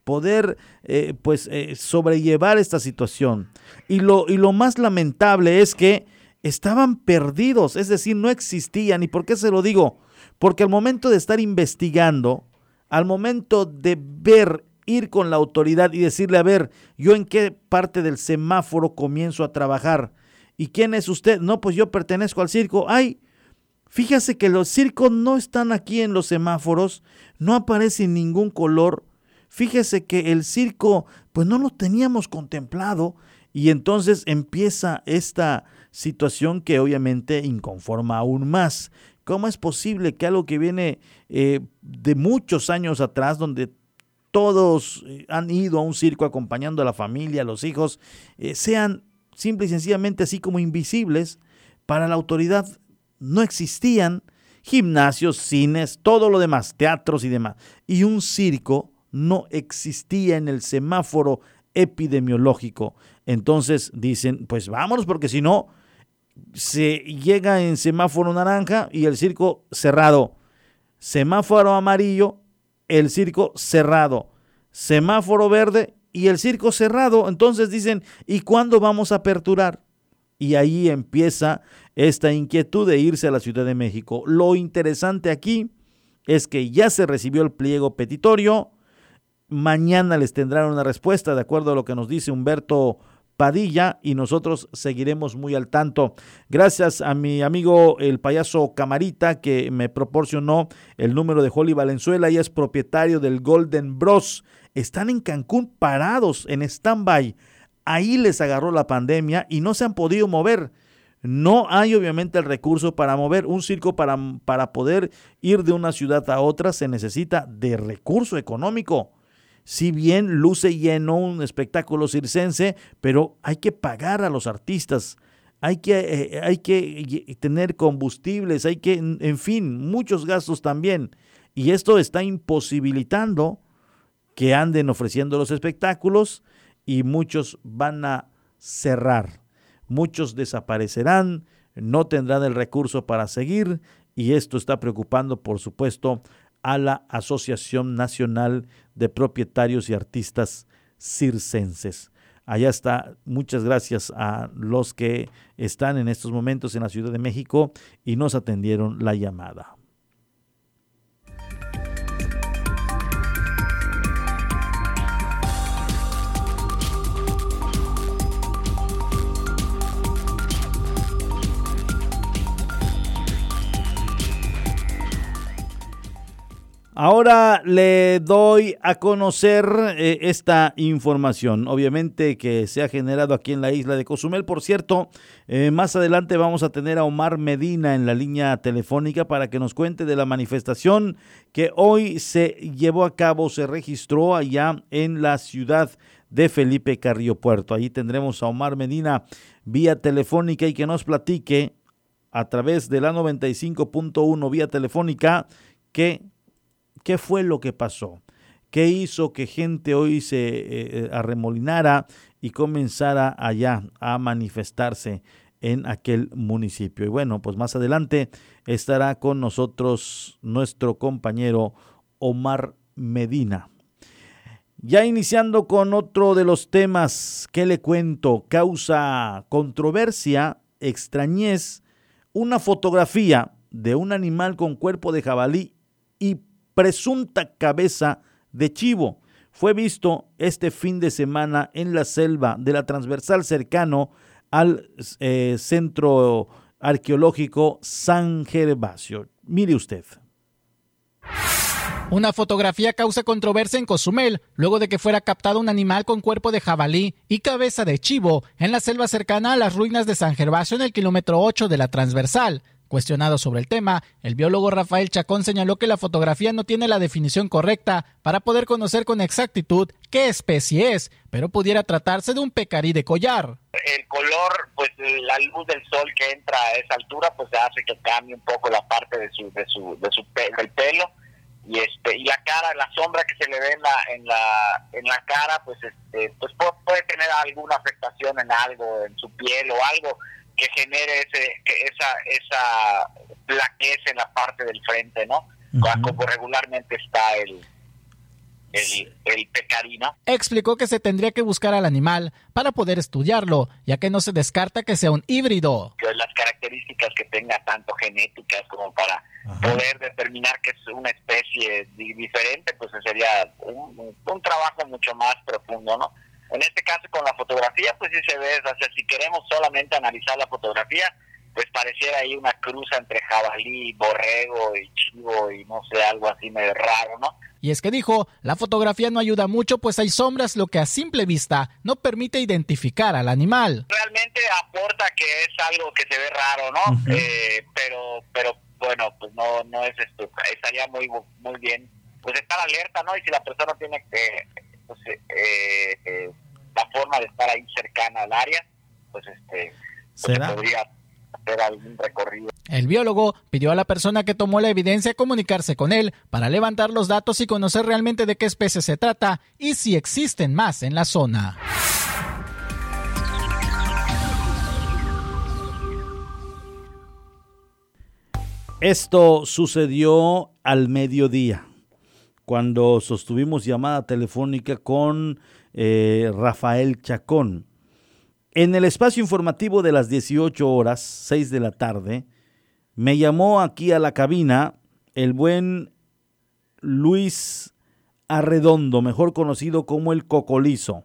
poder eh, pues sobrellevar esta situación. Y lo, y lo más lamentable es que estaban perdidos, es decir, no existían. ¿Y por qué se lo digo? Porque al momento de estar investigando, al momento de ver, ir con la autoridad y decirle, a ver, yo en qué parte del semáforo comienzo a trabajar. ¿Y quién es usted? No, pues yo pertenezco al circo. Ay, fíjese que los circos no están aquí en los semáforos, no aparece ningún color. Fíjese que el circo, pues no lo teníamos contemplado. Y entonces empieza esta situación que obviamente inconforma aún más. ¿Cómo es posible que algo que viene eh, de muchos años atrás, donde todos eh, han ido a un circo acompañando a la familia, a los hijos, eh, sean simple y sencillamente así como invisibles para la autoridad? No existían gimnasios, cines, todo lo demás, teatros y demás. Y un circo no existía en el semáforo epidemiológico. Entonces dicen, pues vámonos porque si no, se llega en semáforo naranja y el circo cerrado. Semáforo amarillo, el circo cerrado. Semáforo verde y el circo cerrado. Entonces dicen, ¿y cuándo vamos a aperturar? Y ahí empieza esta inquietud de irse a la Ciudad de México. Lo interesante aquí es que ya se recibió el pliego petitorio. Mañana les tendrán una respuesta, de acuerdo a lo que nos dice Humberto Padilla y nosotros seguiremos muy al tanto. Gracias a mi amigo el payaso Camarita que me proporcionó el número de Holly Valenzuela, y es propietario del Golden Bros. Están en Cancún parados en stand-by. Ahí les agarró la pandemia y no se han podido mover. No hay obviamente el recurso para mover un circo para, para poder ir de una ciudad a otra. Se necesita de recurso económico si bien luce lleno un espectáculo circense, pero hay que pagar a los artistas, hay que, eh, hay que tener combustibles, hay que, en fin, muchos gastos también. Y esto está imposibilitando que anden ofreciendo los espectáculos y muchos van a cerrar, muchos desaparecerán, no tendrán el recurso para seguir y esto está preocupando, por supuesto, a la Asociación Nacional de Propietarios y Artistas Circenses. Allá está. Muchas gracias a los que están en estos momentos en la Ciudad de México y nos atendieron la llamada. Ahora le doy a conocer eh, esta información, obviamente que se ha generado aquí en la isla de Cozumel. Por cierto, eh, más adelante vamos a tener a Omar Medina en la línea telefónica para que nos cuente de la manifestación que hoy se llevó a cabo, se registró allá en la ciudad de Felipe Carrillo Puerto. Allí tendremos a Omar Medina vía telefónica y que nos platique a través de la 95.1 vía telefónica que ¿Qué fue lo que pasó? ¿Qué hizo que gente hoy se eh, eh, arremolinara y comenzara allá a manifestarse en aquel municipio? Y bueno, pues más adelante estará con nosotros nuestro compañero Omar Medina. Ya iniciando con otro de los temas que le cuento, causa controversia, extrañez, una fotografía de un animal con cuerpo de jabalí y presunta cabeza de chivo. Fue visto este fin de semana en la selva de la transversal cercano al eh, centro arqueológico San Gervasio. Mire usted. Una fotografía causa controversia en Cozumel luego de que fuera captado un animal con cuerpo de jabalí y cabeza de chivo en la selva cercana a las ruinas de San Gervasio en el kilómetro 8 de la transversal. Cuestionado sobre el tema, el biólogo Rafael Chacón señaló que la fotografía no tiene la definición correcta para poder conocer con exactitud qué especie es, pero pudiera tratarse de un pecarí de collar. El color, pues la luz del sol que entra a esa altura, pues hace que cambie un poco la parte de su, de su, de su del pelo y este y la cara, la sombra que se le ve en la en la cara, pues este pues puede tener alguna afectación en algo, en su piel o algo que genere ese, esa, esa plaquez en la parte del frente, ¿no? Como regularmente está el, el, el pecarino. Explicó que se tendría que buscar al animal para poder estudiarlo, ya que no se descarta que sea un híbrido. Que las características que tenga tanto genéticas como para poder determinar que es una especie diferente, pues sería un, un trabajo mucho más profundo, ¿no? En este caso con la fotografía, pues sí se ve, o sea, si queremos solamente analizar la fotografía, pues pareciera ahí una cruz entre jabalí, borrego y chivo y no sé, algo así medio raro, ¿no? Y es que dijo, la fotografía no ayuda mucho pues hay sombras lo que a simple vista no permite identificar al animal. Realmente aporta que es algo que se ve raro, ¿no? eh, pero, pero bueno, pues no, no es esto, estaría muy, muy bien, pues estar alerta, ¿no? Y si la persona tiene que pues, eh, eh, la forma de estar ahí cercana al área, pues este pues, podría hacer algún recorrido. El biólogo pidió a la persona que tomó la evidencia comunicarse con él para levantar los datos y conocer realmente de qué especie se trata y si existen más en la zona. Esto sucedió al mediodía cuando sostuvimos llamada telefónica con eh, Rafael Chacón. En el espacio informativo de las 18 horas, 6 de la tarde, me llamó aquí a la cabina el buen Luis Arredondo, mejor conocido como el Cocolizo,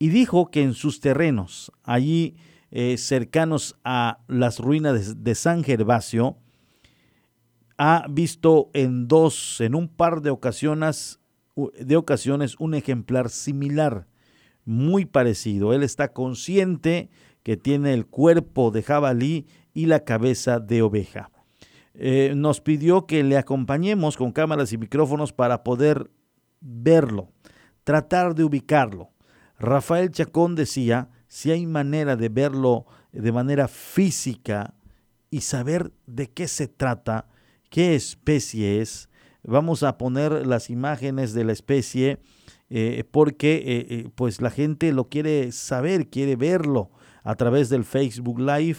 y dijo que en sus terrenos, allí eh, cercanos a las ruinas de San Gervasio, ha visto en dos, en un par de ocasiones, de ocasiones un ejemplar similar, muy parecido. Él está consciente que tiene el cuerpo de jabalí y la cabeza de oveja. Eh, nos pidió que le acompañemos con cámaras y micrófonos para poder verlo, tratar de ubicarlo. Rafael Chacón decía, si hay manera de verlo de manera física y saber de qué se trata, qué especie es. Vamos a poner las imágenes de la especie eh, porque eh, eh, pues la gente lo quiere saber, quiere verlo a través del Facebook Live.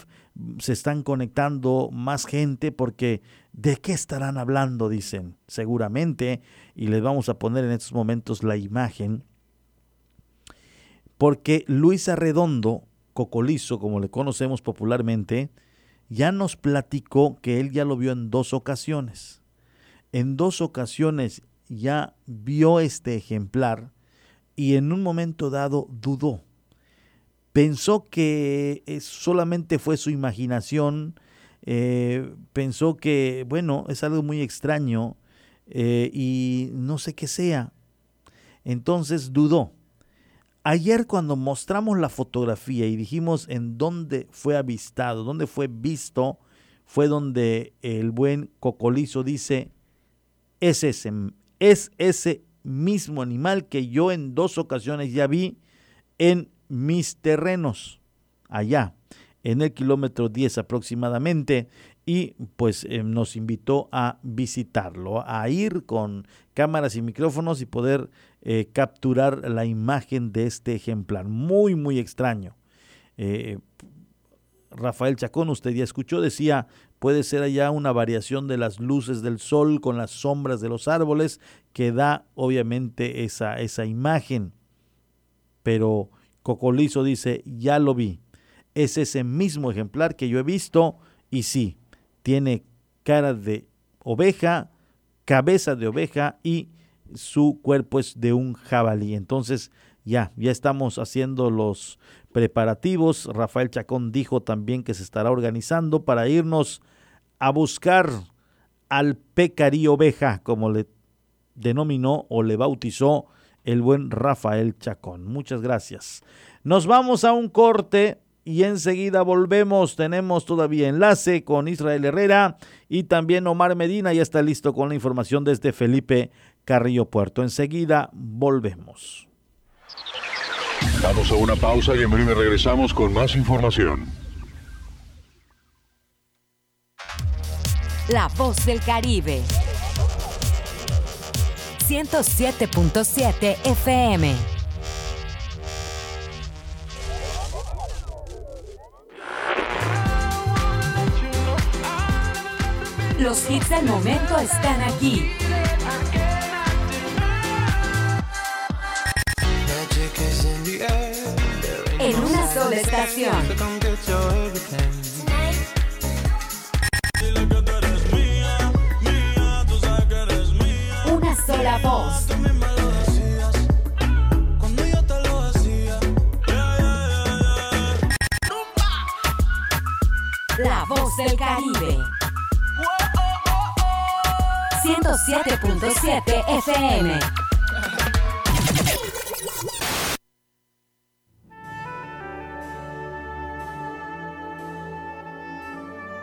Se están conectando más gente porque ¿de qué estarán hablando? Dicen, seguramente. Y les vamos a poner en estos momentos la imagen. Porque Luis Arredondo, Cocolizo, como le conocemos popularmente, ya nos platicó que él ya lo vio en dos ocasiones. En dos ocasiones ya vio este ejemplar y en un momento dado dudó. Pensó que solamente fue su imaginación, eh, pensó que, bueno, es algo muy extraño, eh, y no sé qué sea. Entonces dudó. Ayer cuando mostramos la fotografía y dijimos en dónde fue avistado, dónde fue visto, fue donde el buen Cocolizo dice, es ese, es ese mismo animal que yo en dos ocasiones ya vi en mis terrenos, allá, en el kilómetro 10 aproximadamente, y pues eh, nos invitó a visitarlo, a ir con cámaras y micrófonos y poder eh, capturar la imagen de este ejemplar. Muy, muy extraño. Eh, Rafael Chacón, usted ya escuchó, decía, puede ser allá una variación de las luces del sol con las sombras de los árboles que da obviamente esa, esa imagen. Pero Cocolizo dice, ya lo vi. Es ese mismo ejemplar que yo he visto y sí, tiene cara de oveja, cabeza de oveja y su cuerpo es de un jabalí. Entonces ya, ya estamos haciendo los preparativos. Rafael Chacón dijo también que se estará organizando para irnos a buscar al pecarí oveja, como le denominó o le bautizó el buen Rafael Chacón. Muchas gracias. Nos vamos a un corte y enseguida volvemos. Tenemos todavía enlace con Israel Herrera y también Omar Medina ya está listo con la información desde Felipe Carrillo Puerto. Enseguida volvemos. Damos a una pausa y en breve regresamos con más información. La voz del Caribe. 107.7 FM. Los hits del momento están aquí. Estación. Una sola voz. La voz del Caribe. 107.7 FM.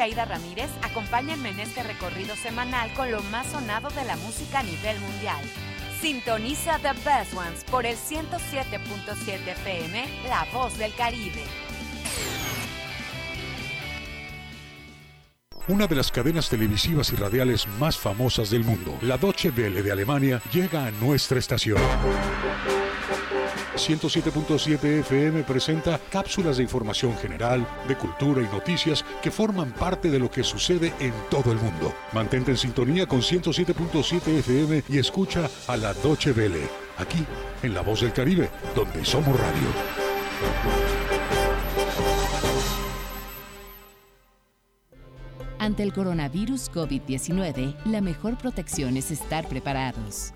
Aida Ramírez. Acompáñenme en este recorrido semanal con lo más sonado de la música a nivel mundial. Sintoniza The Best Ones por el 107.7 FM, La Voz del Caribe. Una de las cadenas televisivas y radiales más famosas del mundo, la Deutsche Welle de Alemania, llega a nuestra estación. 107.7 FM presenta cápsulas de información general, de cultura y noticias que forman parte de lo que sucede en todo el mundo. Mantente en sintonía con 107.7 FM y escucha a la Deutsche Welle, aquí en La Voz del Caribe, donde somos radio. Ante el coronavirus COVID-19, la mejor protección es estar preparados.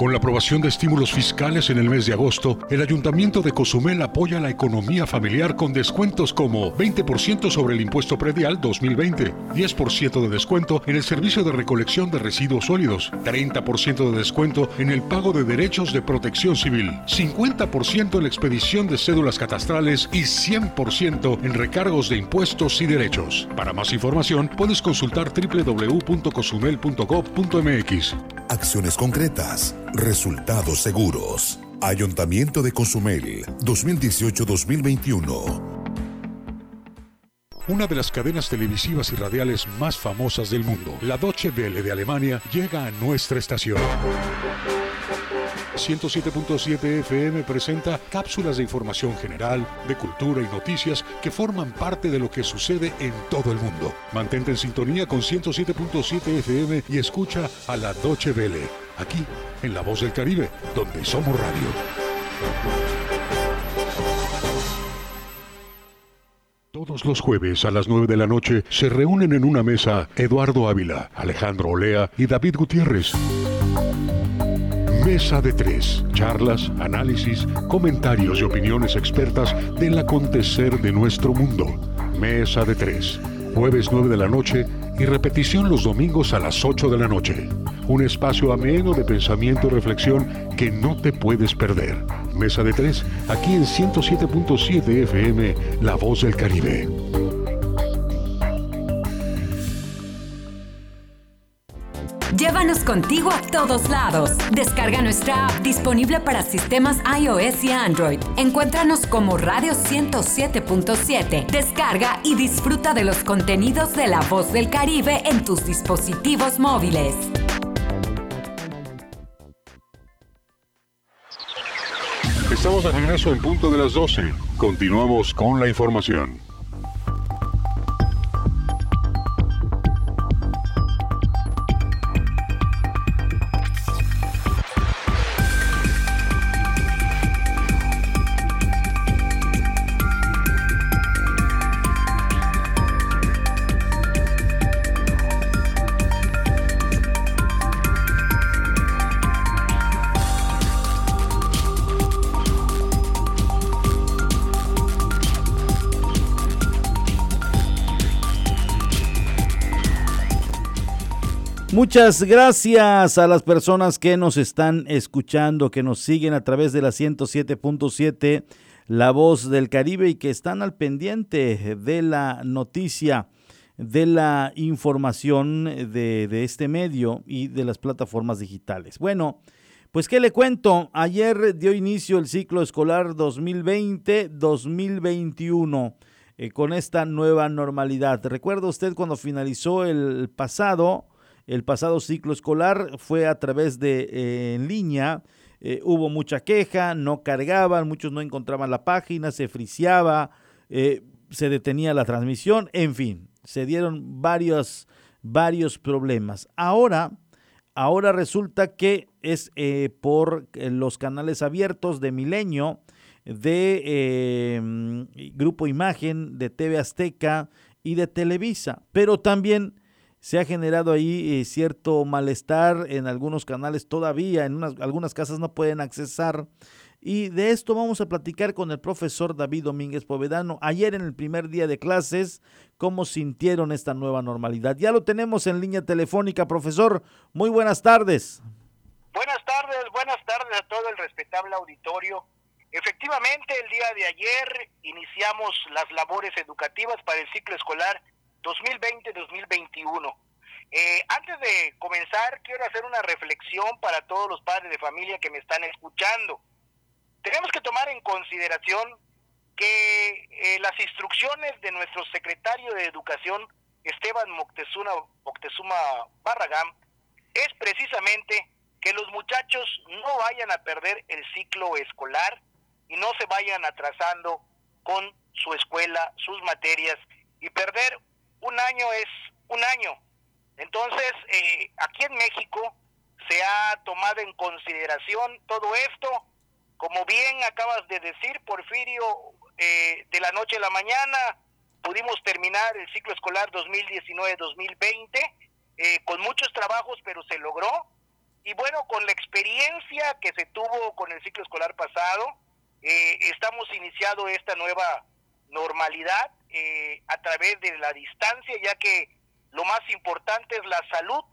Con la aprobación de estímulos fiscales en el mes de agosto, el Ayuntamiento de Cozumel apoya la economía familiar con descuentos como 20% sobre el impuesto predial 2020, 10% de descuento en el servicio de recolección de residuos sólidos, 30% de descuento en el pago de derechos de protección civil, 50% en la expedición de cédulas catastrales y 100% en recargos de impuestos y derechos. Para más información, puedes consultar www.cozumel.gov.mx. Acciones concretas, resultados seguros. Ayuntamiento de Cozumel, 2018-2021. Una de las cadenas televisivas y radiales más famosas del mundo, la Deutsche Welle de Alemania, llega a nuestra estación. 107.7 FM presenta cápsulas de información general, de cultura y noticias que forman parte de lo que sucede en todo el mundo. Mantente en sintonía con 107.7 FM y escucha a la Deutsche Welle, aquí en La Voz del Caribe, donde somos radio. Todos los jueves a las 9 de la noche se reúnen en una mesa Eduardo Ávila, Alejandro Olea y David Gutiérrez. Mesa de tres. Charlas, análisis, comentarios y opiniones expertas del acontecer de nuestro mundo. Mesa de tres. Jueves 9 de la noche y repetición los domingos a las 8 de la noche. Un espacio ameno de pensamiento y reflexión que no te puedes perder. Mesa de tres, aquí en 107.7 FM, La Voz del Caribe. Llévanos contigo a todos lados. Descarga nuestra app disponible para sistemas iOS y Android. Encuéntranos como Radio 107.7. Descarga y disfruta de los contenidos de La Voz del Caribe en tus dispositivos móviles. Estamos de regreso en punto de las 12. Continuamos con la información. Muchas gracias a las personas que nos están escuchando, que nos siguen a través de la 107.7, La Voz del Caribe y que están al pendiente de la noticia, de la información de, este medio y de las plataformas digitales. Bueno, pues qué le cuento, ayer dio inicio el ciclo escolar 2020-2021 eh, con esta nueva normalidad. ¿Recuerda usted cuando finalizó el pasado? El pasado ciclo escolar fue a través de eh, en línea. Eh, hubo mucha queja, no cargaban, muchos no encontraban la página, se friciaba, eh, se detenía la transmisión, en fin, se dieron varios, varios problemas. Ahora, ahora resulta que es por los canales abiertos de Milenio, de Grupo Imagen, de TV Azteca y de Televisa, pero también se ha generado ahí eh, cierto malestar en algunos canales todavía, en unas, algunas casas no pueden accesar. Y de esto vamos a platicar con el profesor David Domínguez Povedano. Ayer en el primer día de clases, ¿cómo sintieron esta nueva normalidad? Ya lo tenemos en línea telefónica, profesor. Muy buenas tardes. Buenas tardes, buenas tardes a todo el respetable auditorio. Efectivamente, el día de ayer iniciamos las labores educativas para el ciclo escolar 2020-2021. Eh, antes de comenzar, quiero hacer una reflexión para todos los padres de familia que me están escuchando. Tenemos que tomar en consideración que eh, las instrucciones de nuestro secretario de Educación, Esteban Moctezuma, Moctezuma Barragán, es precisamente que los muchachos no vayan a perder el ciclo escolar y no se vayan atrasando con su escuela, sus materias y perder un año es un año. Entonces, eh, aquí en México se ha tomado en consideración todo esto. Como bien acabas de decir, Porfirio, eh, de la noche a la mañana pudimos terminar el ciclo escolar 2019-2020 eh, con muchos trabajos, pero se logró. Y bueno, con la experiencia que se tuvo con el ciclo escolar pasado, estamos iniciando esta nueva normalidad eh, a través de la distancia, ya que lo más importante es la salud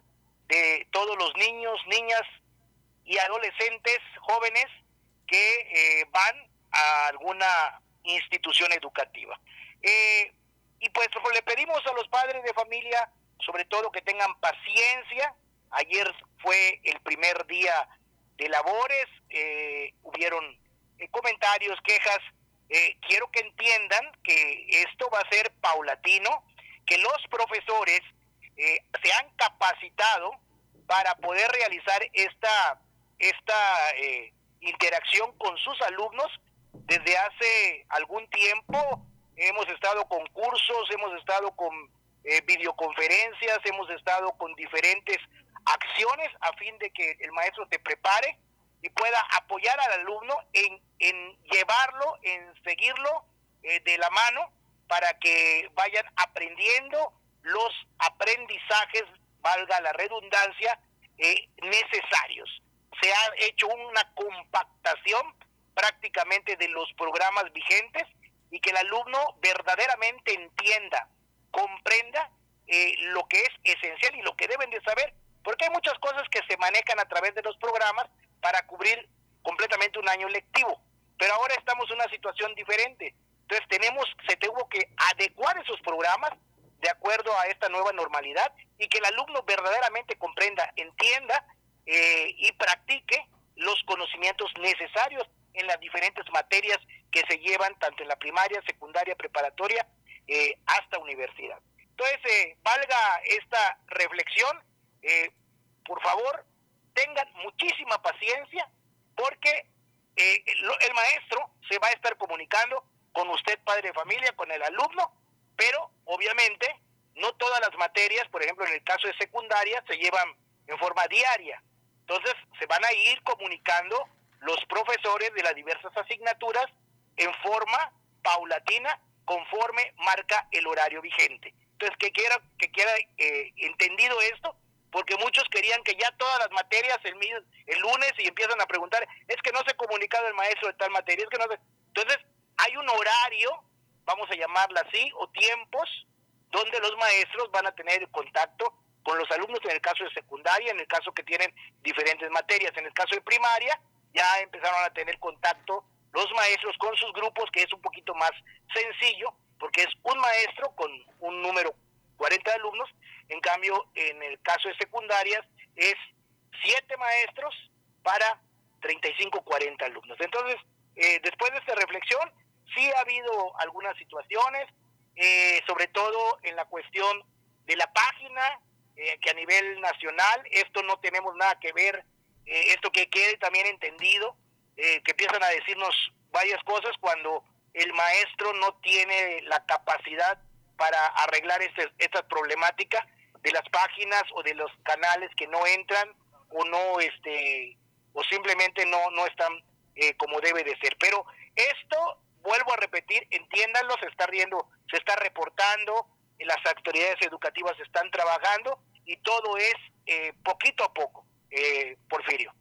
de todos los niños, niñas y adolescentes jóvenes que eh, van a alguna institución educativa. y pues le pedimos a los padres de familia, sobre todo que tengan paciencia. Ayer fue el primer día de labores, hubieron eh, comentarios, quejas. Eh, quiero que entiendan que esto va a ser paulatino, que los profesores eh, se han capacitado para poder realizar esta, esta interacción con sus alumnos desde hace algún tiempo. Hemos estado con cursos, hemos estado con videoconferencias, hemos estado con diferentes acciones a fin de que el maestro te prepare y pueda apoyar al alumno en, en llevarlo, en seguirlo eh, de la mano para que vayan aprendiendo los aprendizajes, valga la redundancia, eh, necesarios. Se ha hecho una compactación prácticamente de los programas vigentes y que el alumno verdaderamente entienda, comprenda eh, lo que es esencial y lo que deben de saber, porque hay muchas cosas que se manejan a través de los programas, para cubrir completamente un año lectivo. Pero ahora estamos en una situación diferente. Entonces tenemos, se tuvo que adecuar esos programas de acuerdo a esta nueva normalidad y que el alumno verdaderamente comprenda, entienda eh, y practique los conocimientos necesarios en las diferentes materias que se llevan tanto en la primaria, secundaria, preparatoria, eh, hasta universidad. Entonces, eh, valga esta reflexión, por favor, tengan muchísima paciencia porque eh, el, maestro se va a estar comunicando con usted, padre de familia, con el alumno, pero obviamente no todas las materias, por ejemplo en el caso de secundaria, se llevan en forma diaria. Entonces se van a ir comunicando los profesores de las diversas asignaturas en forma paulatina conforme marca el horario vigente. Entonces, que quiera, que quiera eh, entendido esto, porque muchos querían que ya todas las materias el, el lunes y empiezan a preguntar, es que no se ha comunicado el maestro de tal materia, es que no se... Entonces, hay un horario, vamos a llamarla así, o tiempos, donde los maestros van a tener contacto con los alumnos en el caso de secundaria, en el caso que tienen diferentes materias, en el caso de primaria, ya empezaron a tener contacto los maestros con sus grupos, que es un poquito más sencillo, porque es un maestro con un número 40 alumnos, en cambio, en el caso de secundarias es 7 maestros para 35, 40 alumnos. Entonces, eh, después de esta reflexión, sí ha habido algunas situaciones, eh, sobre todo en la cuestión de la página, eh, que a nivel nacional, esto no tenemos nada que ver, esto que quede también entendido, que empiezan a decirnos varias cosas cuando el maestro no tiene la capacidad para arreglar este, esta problemática de las páginas o de los canales que no entran o no este o simplemente no no están eh, como debe de ser. Pero esto vuelvo a repetir entiéndanlo se está riendo se está reportando las autoridades educativas están trabajando y todo es eh, poquito a poco eh, Porfirio.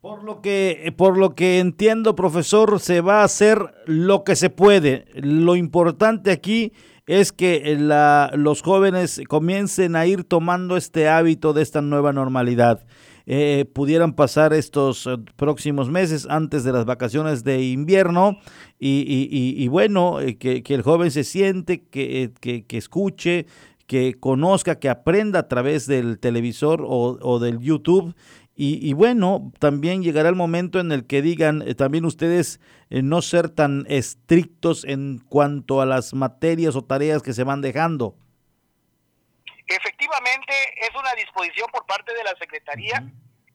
Por lo que por lo que entiendo profesor se va a hacer lo que se puede. Lo importante aquí es que eh, la, los jóvenes comiencen a ir tomando este hábito de esta nueva normalidad. Eh, pudieran pasar estos eh, próximos meses antes de las vacaciones de invierno y, bueno, que, el joven se siente, que, que, escuche, que conozca, que aprenda a través del televisor o, o del YouTube y, bueno, también llegará el momento en el que digan eh, también ustedes eh, no ser tan estrictos en cuanto a las materias o tareas que se van dejando. Efectivamente es una disposición por parte de la Secretaría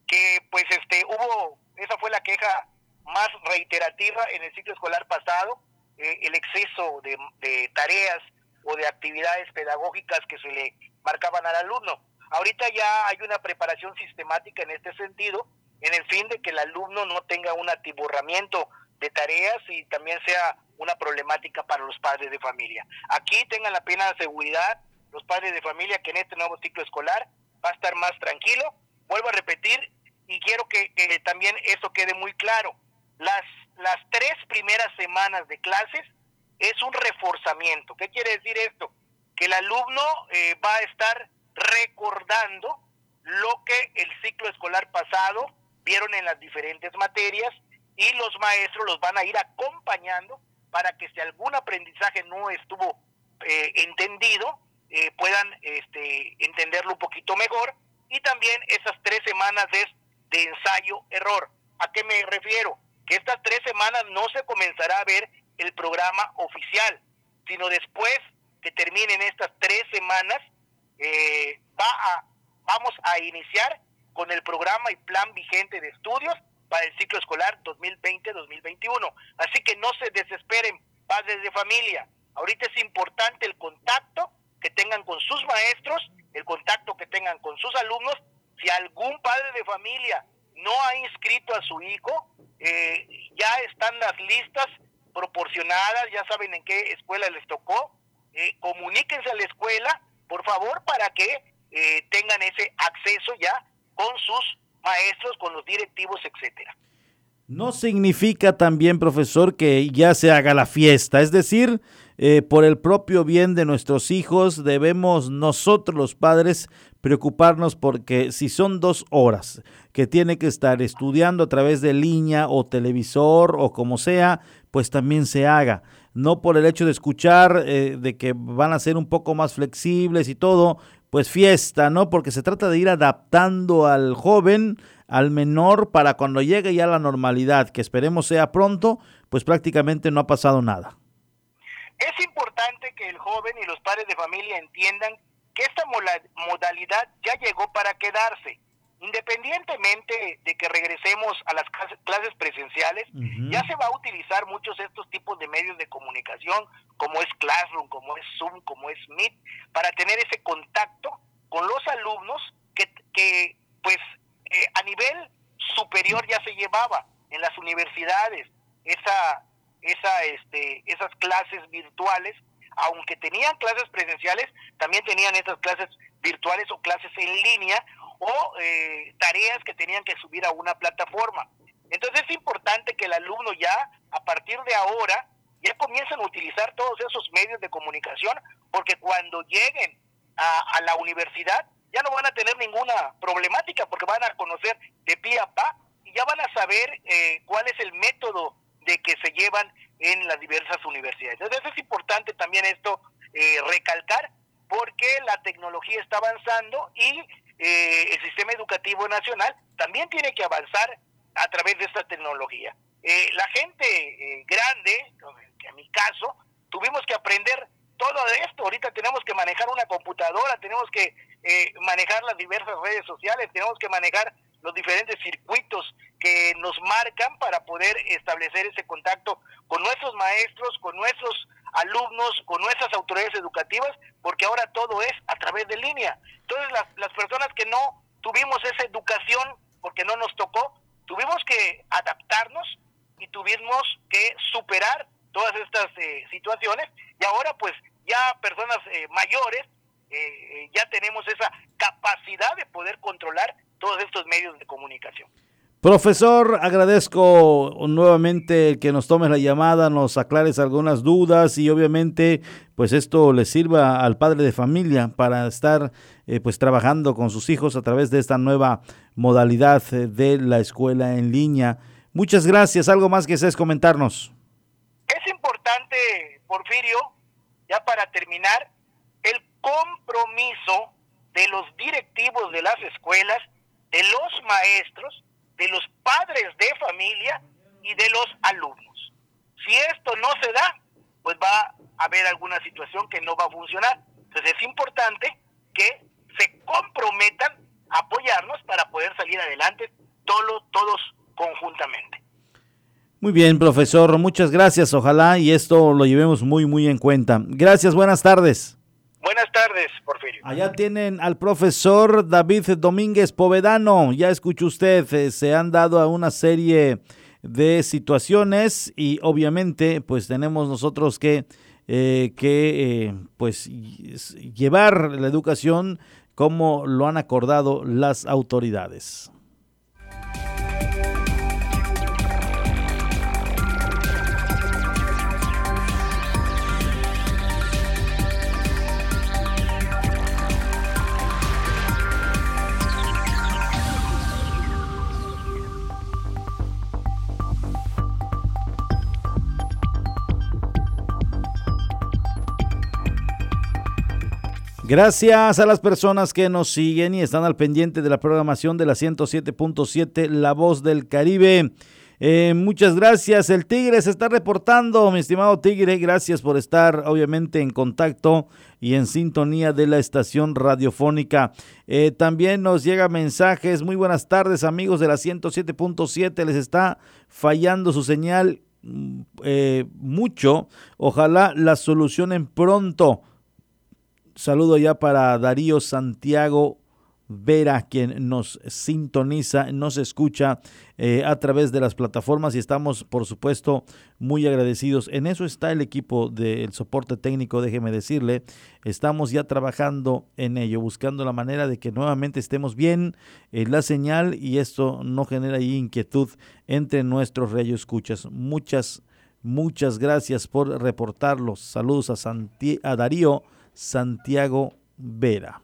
que pues este hubo, esa fue la queja más reiterativa en el ciclo escolar pasado, eh, el exceso de, de tareas o de actividades pedagógicas que se le marcaban al alumno. Ahorita ya hay una preparación sistemática en este sentido, en el fin de que el alumno no tenga un atiborramiento de tareas y también sea una problemática para los padres de familia. Aquí tengan la plena seguridad los padres de familia que en este nuevo ciclo escolar va a estar más tranquilo. Vuelvo a repetir y quiero que, también eso quede muy claro. Las, las tres primeras semanas de clases es un reforzamiento. ¿Qué quiere decir esto? Que el alumno eh, va a estar recordando lo que el ciclo escolar pasado vieron en las diferentes materias y los maestros los van a ir acompañando para que si algún aprendizaje no estuvo eh, entendido, eh, puedan este, entenderlo un poquito mejor. Y también esas tres semanas de ensayo-error. ¿A qué me refiero? Que estas tres semanas no se comenzará a ver el programa oficial, sino después que terminen estas tres semanas, eh, va a, vamos a iniciar con el programa y plan vigente de estudios para el ciclo escolar 2020-2021. Así que no se desesperen, padres de familia. Ahorita es importante el contacto que tengan con sus maestros, el contacto que tengan con sus alumnos. Si algún padre de familia no ha inscrito a su hijo, eh, ya están las listas proporcionadas, ya saben en qué escuela les tocó. Eh, comuníquense a la escuela, por favor, para que eh, tengan ese acceso ya con sus maestros, con los directivos, etcétera. No significa también, profesor, que ya se haga la fiesta, es decir, eh, por el propio bien de nuestros hijos, debemos nosotros los padres preocuparnos porque si son dos horas que tiene que estar estudiando a través de línea o televisor o como sea, pues también se haga. No por el hecho de escuchar eh, de que van a ser un poco más flexibles y todo, pues fiesta, ¿no? Porque se trata de ir adaptando al joven, al menor, para cuando llegue ya la normalidad, que esperemos sea pronto, pues prácticamente no ha pasado nada. Es importante que el joven y los padres de familia entiendan que esta modalidad ya llegó para quedarse. Independientemente de que regresemos a las clases presenciales, ya se va a utilizar muchos de estos tipos de medios de comunicación, como es Classroom, como es Zoom, como es Meet, para tener ese contacto con los alumnos que, que pues, eh, a nivel superior ya se llevaba en las universidades, esa esa, este, esas clases virtuales, aunque tenían clases presenciales, también tenían esas clases virtuales o clases en línea o eh, tareas que tenían que subir a una plataforma. Entonces es importante que el alumno ya, a partir de ahora, ya comiencen a utilizar todos esos medios de comunicación, porque cuando lleguen a, la universidad ya no van a tener ninguna problemática, porque van a conocer de pie a pa y ya van a saber eh, cuál es el método de que se llevan en las diversas universidades. Entonces es importante también esto eh, recalcar porque la tecnología está avanzando y eh, el sistema educativo nacional también tiene que avanzar a través de esta tecnología. Eh, la gente grande, que en mi caso, tuvimos que aprender todo esto. Ahorita tenemos que manejar una computadora, tenemos que manejar las diversas redes sociales, tenemos que manejar los diferentes circuitos que nos marcan para poder establecer ese contacto con nuestros maestros, con nuestros alumnos, con nuestras autoridades educativas, porque ahora todo es a través de línea. Entonces las, las personas que no tuvimos esa educación, porque no nos tocó, tuvimos que adaptarnos y tuvimos que superar todas estas eh, situaciones y ahora pues ya personas eh, mayores eh, ya tenemos esa capacidad de poder controlar todos estos medios de comunicación. Profesor, agradezco nuevamente que nos tomes la llamada, nos aclares algunas dudas y obviamente pues esto le sirva al padre de familia para estar eh, pues trabajando con sus hijos a través de esta nueva modalidad eh, de la escuela en línea. Muchas gracias. ¿Algo más que desees comentarnos? Es importante, Porfirio, ya para terminar, el compromiso de los directivos de las escuelas de los maestros, de los padres de familia y de los alumnos. Si esto no se da, pues va a haber alguna situación que no va a funcionar. Entonces es importante que se comprometan a apoyarnos para poder salir adelante todos, todos conjuntamente. Muy bien, profesor, muchas gracias. Ojalá y esto lo llevemos muy, muy en cuenta. Gracias, buenas tardes. Buenas tardes, Porfirio. Allá tienen al profesor David Domínguez Povedano. Ya escuchó usted, eh, se han dado a una serie de situaciones y obviamente pues tenemos nosotros que, eh, que eh, pues llevar la educación como lo han acordado las autoridades. Gracias a las personas que nos siguen y están al pendiente de la programación de la 107.7 La Voz del Caribe. Eh, muchas gracias. El Tigre se está reportando, mi estimado Tigre. Gracias por estar, obviamente, en contacto y en sintonía de la estación radiofónica. Eh, también nos llega mensajes. Muy buenas tardes, amigos de la 107.7. Les está fallando su señal mm, eh, mucho. Ojalá la solucionen pronto. Saludo ya para Darío Santiago Vera, quien nos sintoniza, nos escucha eh, a través de las plataformas y estamos, por supuesto, muy agradecidos. En eso está el equipo del soporte técnico, déjeme decirle. Estamos ya trabajando en ello, buscando la manera de que nuevamente estemos bien en la señal y esto no genera inquietud entre nuestros escuchas. Muchas, muchas gracias por reportarlos. Saludos a, a Darío Santiago Vera.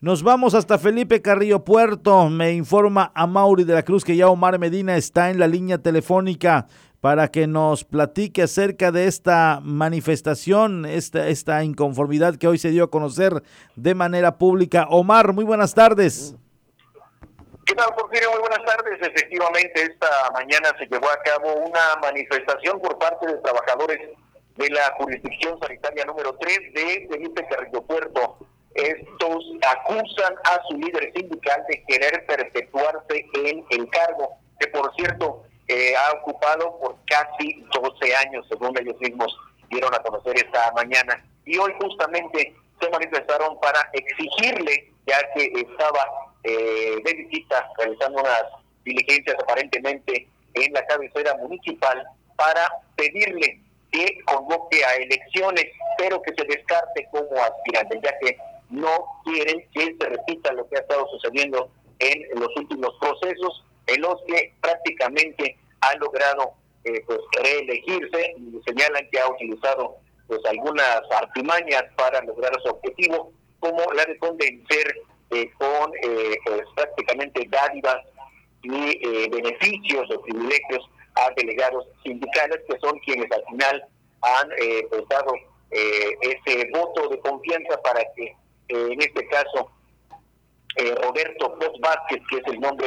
Nos vamos hasta Felipe Carrillo Puerto. Me informa a Mauri de la Cruz que ya Omar Medina está en la línea telefónica para que nos platique acerca de esta manifestación, esta, esta inconformidad que hoy se dio a conocer de manera pública. Omar, muy buenas tardes. ¿Qué tal, Porfirio? Muy buenas tardes. Efectivamente, esta mañana se llevó a cabo una manifestación por parte de trabajadores de la jurisdicción sanitaria número 3 de Felipe Carrillo Puerto. Estos acusan a su líder sindical de querer perpetuarse en el cargo, que por cierto eh, ha ocupado por casi 12 años, según ellos mismos dieron a conocer esta mañana. Y hoy justamente se manifestaron para exigirle, ya que estaba eh, de visita realizando unas diligencias aparentemente en la cabecera municipal, para pedirle que convoque a elecciones, pero que se descarte como aspirante, ya que no quieren que se repita lo que ha estado sucediendo en los últimos procesos, en los que prácticamente ha logrado eh, pues reelegirse. Señalan que ha utilizado pues algunas artimañas para lograr su objetivo, como la de convencer eh, con eh, pues, prácticamente dádivas y beneficios o privilegios a delegados sindicales que son quienes al final han eh, eh, ese voto de confianza para que eh, en este caso eh, Roberto Post Vázquez, que es el nombre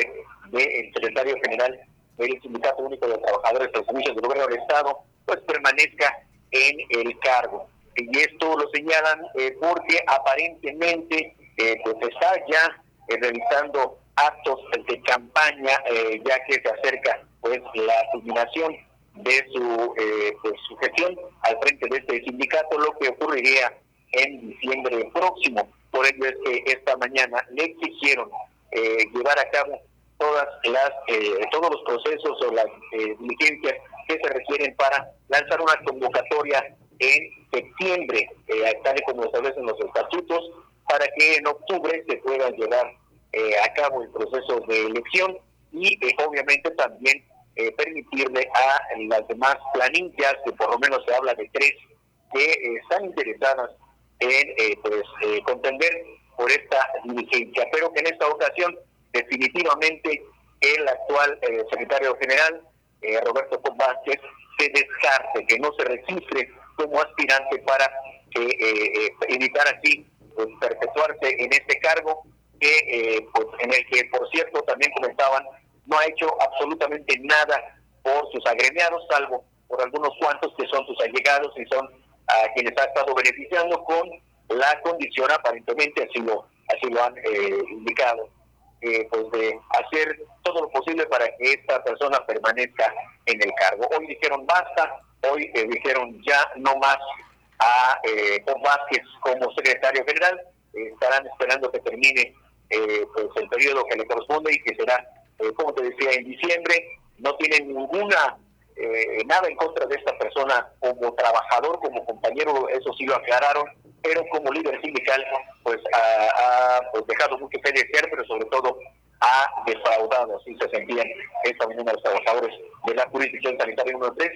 del secretario general del Sindicato Único de Trabajadores de los Servicios del Gobierno del Estado, pues permanezca en el cargo. Y esto lo señalan porque aparentemente pues está ya realizando actos de campaña, ya que se acerca pues la culminación de su, eh, pues, su gestión al frente de este sindicato, lo que ocurriría en diciembre próximo. Por ello es que esta mañana le exigieron eh, llevar a cabo todas las eh, todos los procesos o las eh, diligencias que se requieren para lanzar una convocatoria en septiembre, tal y como establecen los estatutos, para que en octubre se pueda llevar a cabo el proceso de elección y obviamente también eh, permitirle a las demás planillas, que por lo menos se habla de tres, que eh, están interesadas en eh, pues contender por esta diligencia, pero que en esta ocasión definitivamente el actual secretario general, Roberto Vázquez, se descarte, que no se registre como aspirante para evitar así pues, perpetuarse en este cargo, que pues en el que por cierto también comentaban no ha hecho absolutamente nada por sus agremiados, salvo por algunos cuantos que son sus allegados y son a quienes ha estado beneficiando con la condición, aparentemente así lo así lo han indicado, pues de hacer todo lo posible para que esta persona permanezca en el cargo. Hoy dijeron basta, hoy dijeron ya no más a eh, Vázquez como secretario general. estarán esperando que termine pues el periodo que le corresponde y que será, como te decía, en diciembre. No tienen ninguna eh, nada en contra de esta persona como trabajador, como compañero, eso sí lo aclararon, pero como líder sindical, pues ha, pues, dejado mucho que desear, pero sobre todo ha defraudado, así se sentían esta mañana los trabajadores de la jurisdicción sanitaria número 3,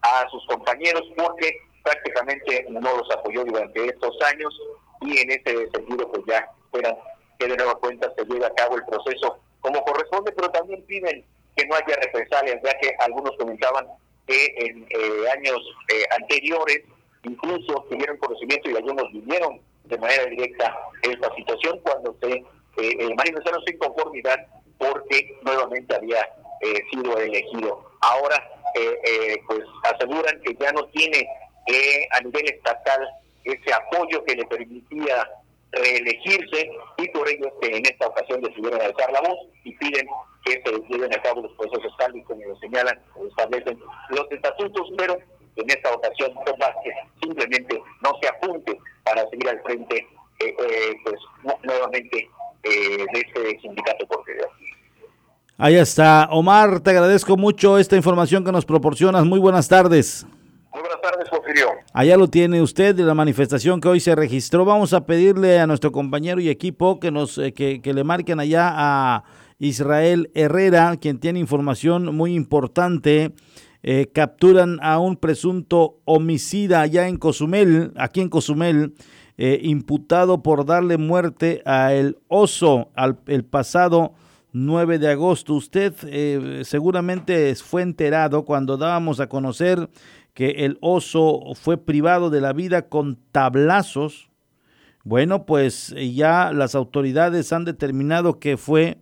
a sus compañeros, porque prácticamente no los apoyó durante estos años y en ese sentido pues ya esperan que de nueva cuenta se lleve a cabo el proceso como corresponde, pero también piden que no haya represalias, ya que algunos comentaban que en eh, años eh, anteriores incluso tuvieron conocimiento y algunos vivieron de manera directa esta situación cuando se eh, manifestaron su inconformidad porque nuevamente había sido elegido. Ahora, pues aseguran que ya no tiene a nivel estatal ese apoyo que le permitía reelegirse y por ello que en esta ocasión decidieron alzar la voz y piden que se lleven a cabo los procesos tal y como lo señalan o establecen los estatutos, pero en esta ocasión que simplemente no se apunte para seguir al frente eh, eh, pues nuevamente eh, de este sindicato portugués. Ahí está. Omar, te agradezco mucho esta información que nos proporcionas. Muy buenas tardes. Muy buenas tardes, Porfirio. Allá lo tiene usted de la manifestación que hoy se registró. Vamos a pedirle a nuestro compañero y equipo que nos que, que le marquen allá a Israel Herrera, quien tiene información muy importante. Eh, capturan a un presunto homicida allá en Cozumel, aquí en Cozumel, eh, imputado por darle muerte a el oso al, el pasado 9 de agosto. Usted eh, seguramente fue enterado cuando dábamos a conocer que el oso fue privado de la vida con tablazos. Bueno, pues ya las autoridades han determinado que fue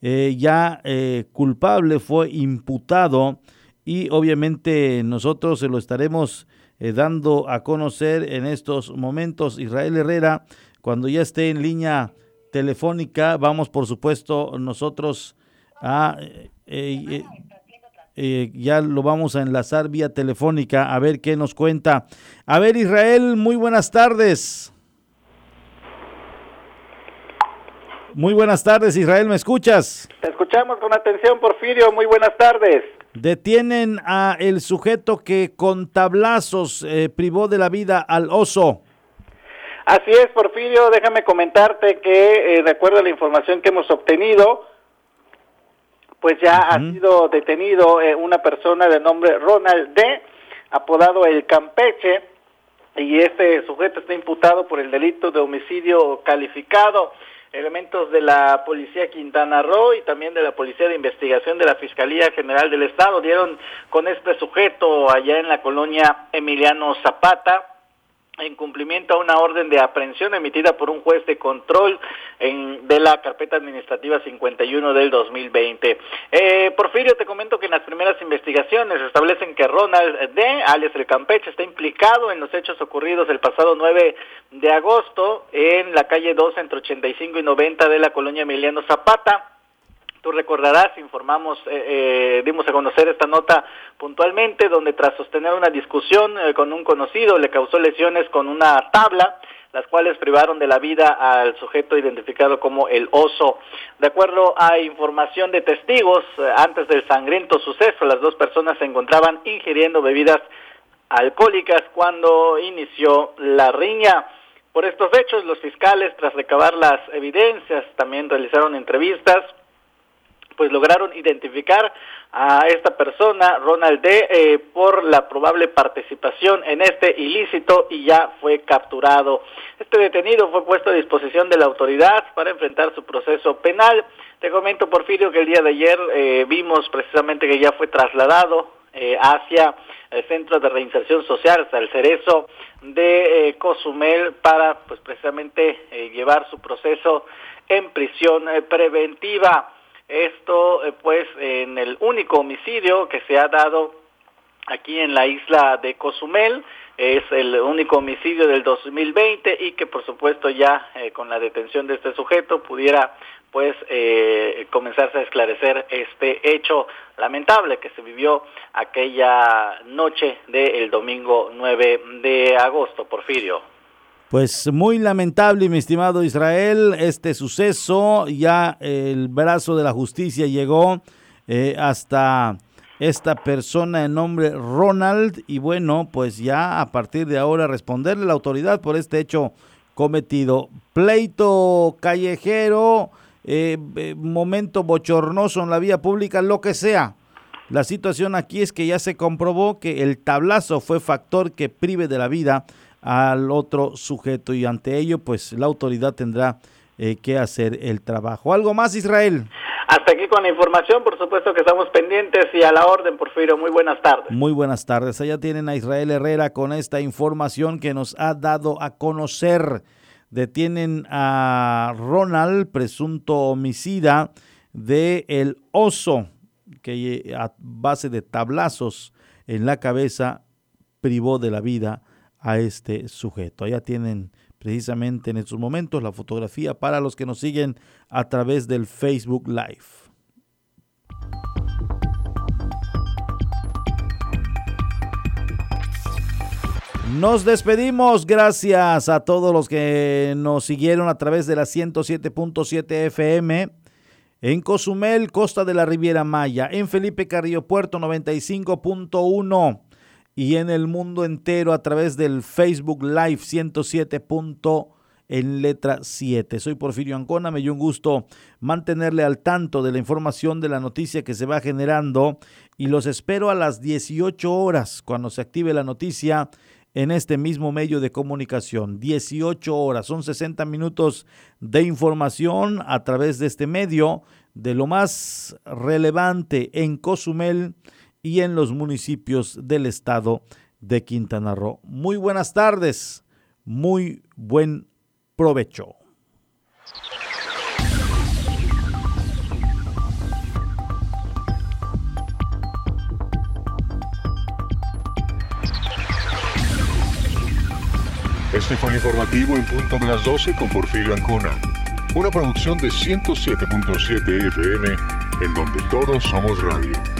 eh, ya eh, culpable, fue imputado y obviamente nosotros se lo estaremos eh, dando a conocer en estos momentos. Israel Herrera, cuando ya esté en línea telefónica, vamos por supuesto nosotros a... ya lo vamos a enlazar vía telefónica a ver qué nos cuenta. A ver Israel, muy buenas tardes. Muy buenas tardes, Israel, ¿me escuchas? Te escuchamos con atención, Porfirio. Muy buenas tardes. Detienen a el sujeto que con tablazos eh, privó de la vida al oso. Así es, Porfirio. Déjame comentarte que, eh, de acuerdo a la información que hemos obtenido, pues ya ha sido detenido eh, una persona de nombre Ronald D., apodado el Campeche, y este sujeto está imputado por el delito de homicidio calificado elementos de la Policía Quintana Roo y también de la Policía de Investigación de la Fiscalía General del Estado dieron con este sujeto allá en la colonia Emiliano Zapata en cumplimiento a una orden de aprehensión emitida por un juez de control en, de la carpeta administrativa 51 del 2020. Eh, Porfirio, te comento que en las primeras investigaciones establecen que Ronald D., alias el Campeche, está implicado en los hechos ocurridos el pasado 9 de agosto en la calle 2 entre 85 y 90 de la colonia Emiliano Zapata Tú recordarás, informamos, eh, eh, dimos a conocer esta nota puntualmente, donde tras sostener una discusión eh, con un conocido le causó lesiones con una tabla, las cuales privaron de la vida al sujeto identificado como el oso. De acuerdo a información de testigos, antes del sangriento suceso, las dos personas se encontraban ingiriendo bebidas alcohólicas cuando inició la riña. Por estos hechos, los fiscales, tras recabar las evidencias, también realizaron entrevistas pues lograron identificar a esta persona, Ronald D., eh, por la probable participación en este ilícito y ya fue capturado. Este detenido fue puesto a disposición de la autoridad para enfrentar su proceso penal. Te comento, Porfirio, que el día de ayer eh, vimos precisamente que ya fue trasladado eh, hacia el Centro de Reinserción Social, hasta el Cerezo de Cozumel, para pues precisamente llevar su proceso en prisión preventiva. Esto, eh, pues, en el único homicidio que se ha dado aquí en la isla de Cozumel. Es el único homicidio del 2020 y que por supuesto ya eh, con la detención de este sujeto pudiera pues eh, comenzarse a esclarecer este hecho lamentable que se vivió aquella noche del domingo 9 de agosto, Porfirio. Pues muy lamentable, mi estimado Israel, este suceso. Ya el brazo de la justicia llegó eh, hasta esta persona de nombre Ronald y bueno, pues ya a partir de ahora responderle a la autoridad por este hecho cometido. Pleito callejero, eh, eh, momento bochornoso en la vía pública, lo que sea. La situación aquí es que ya se comprobó que el tablazo fue factor que prive de la vida al otro sujeto y ante ello pues la autoridad tendrá eh, que hacer el trabajo. ¿Algo más Israel? Hasta aquí con la información, por supuesto que estamos pendientes y a la orden, Porfirio. Muy buenas tardes. Muy buenas tardes. Allá tienen a Israel Herrera con esta información que nos ha dado a conocer. Detienen a Ronald, presunto homicida de El Oso, que a base de tablazos en la cabeza privó de la vida a este sujeto. Allá tienen precisamente en estos momentos la fotografía para los que nos siguen a través del Facebook Live. Nos despedimos, gracias a todos los que nos siguieron a través de la 107.7 FM en Cozumel, Costa de la Riviera Maya, en Felipe Carrillo Puerto 95.1 y en el mundo entero a través del Facebook Live 107. en letra 7. Soy Porfirio Ancona, me dio un gusto mantenerle al tanto de la información de la noticia que se va generando y los espero a las 18 horas cuando se active la noticia en este mismo medio de comunicación. 18 horas, son 60 minutos de información a través de este medio de lo más relevante en Cozumel y en los municipios del estado de Quintana Roo. Muy buenas tardes, muy buen provecho. Este fue el informativo en punto de las 12 con Porfirio Ancona. Una producción de 107.7 FM en donde todos somos radio.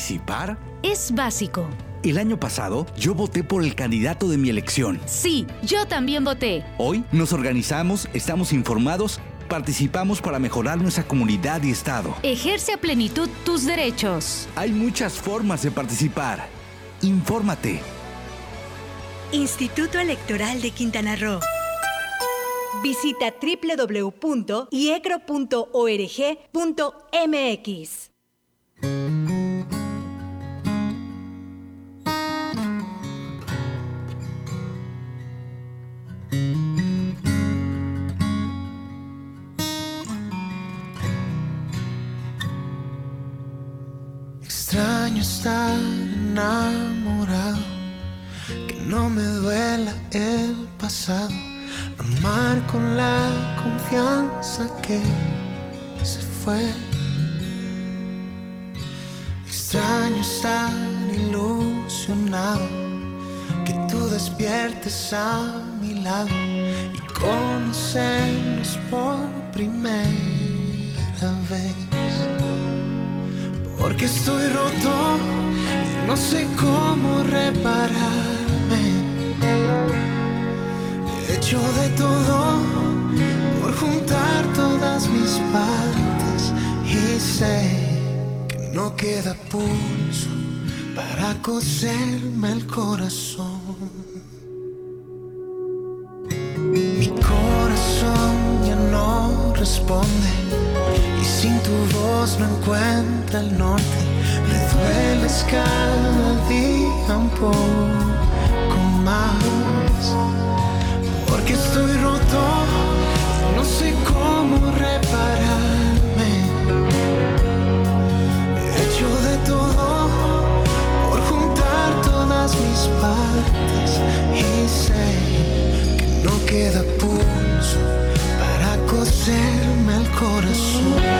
¿Participar? Es básico. El año pasado yo voté por el candidato de mi elección. Sí, yo también voté. Hoy nos organizamos, estamos informados, participamos para mejorar nuestra comunidad y estado. Ejerce a plenitud tus derechos. Hay muchas formas de participar. Infórmate. Instituto Electoral de Quintana Roo. Visita www.iecro.org.mx. confianza que se fue. Extraño estar ilusionado, que tú despiertes a mi lado y conocernos por primera vez. Porque estoy roto y no sé cómo repararme. He hecho de todo por juntar todas mis partes y sé que no queda pulso para coserme el corazón. Mi corazón ya no responde y sin tu voz no encuentra el norte. Me dueles cada día un poco más porque estoy roto no sé cómo repararme. He hecho de todo por juntar todas mis partes y sé que no queda pulso para coserme el corazón.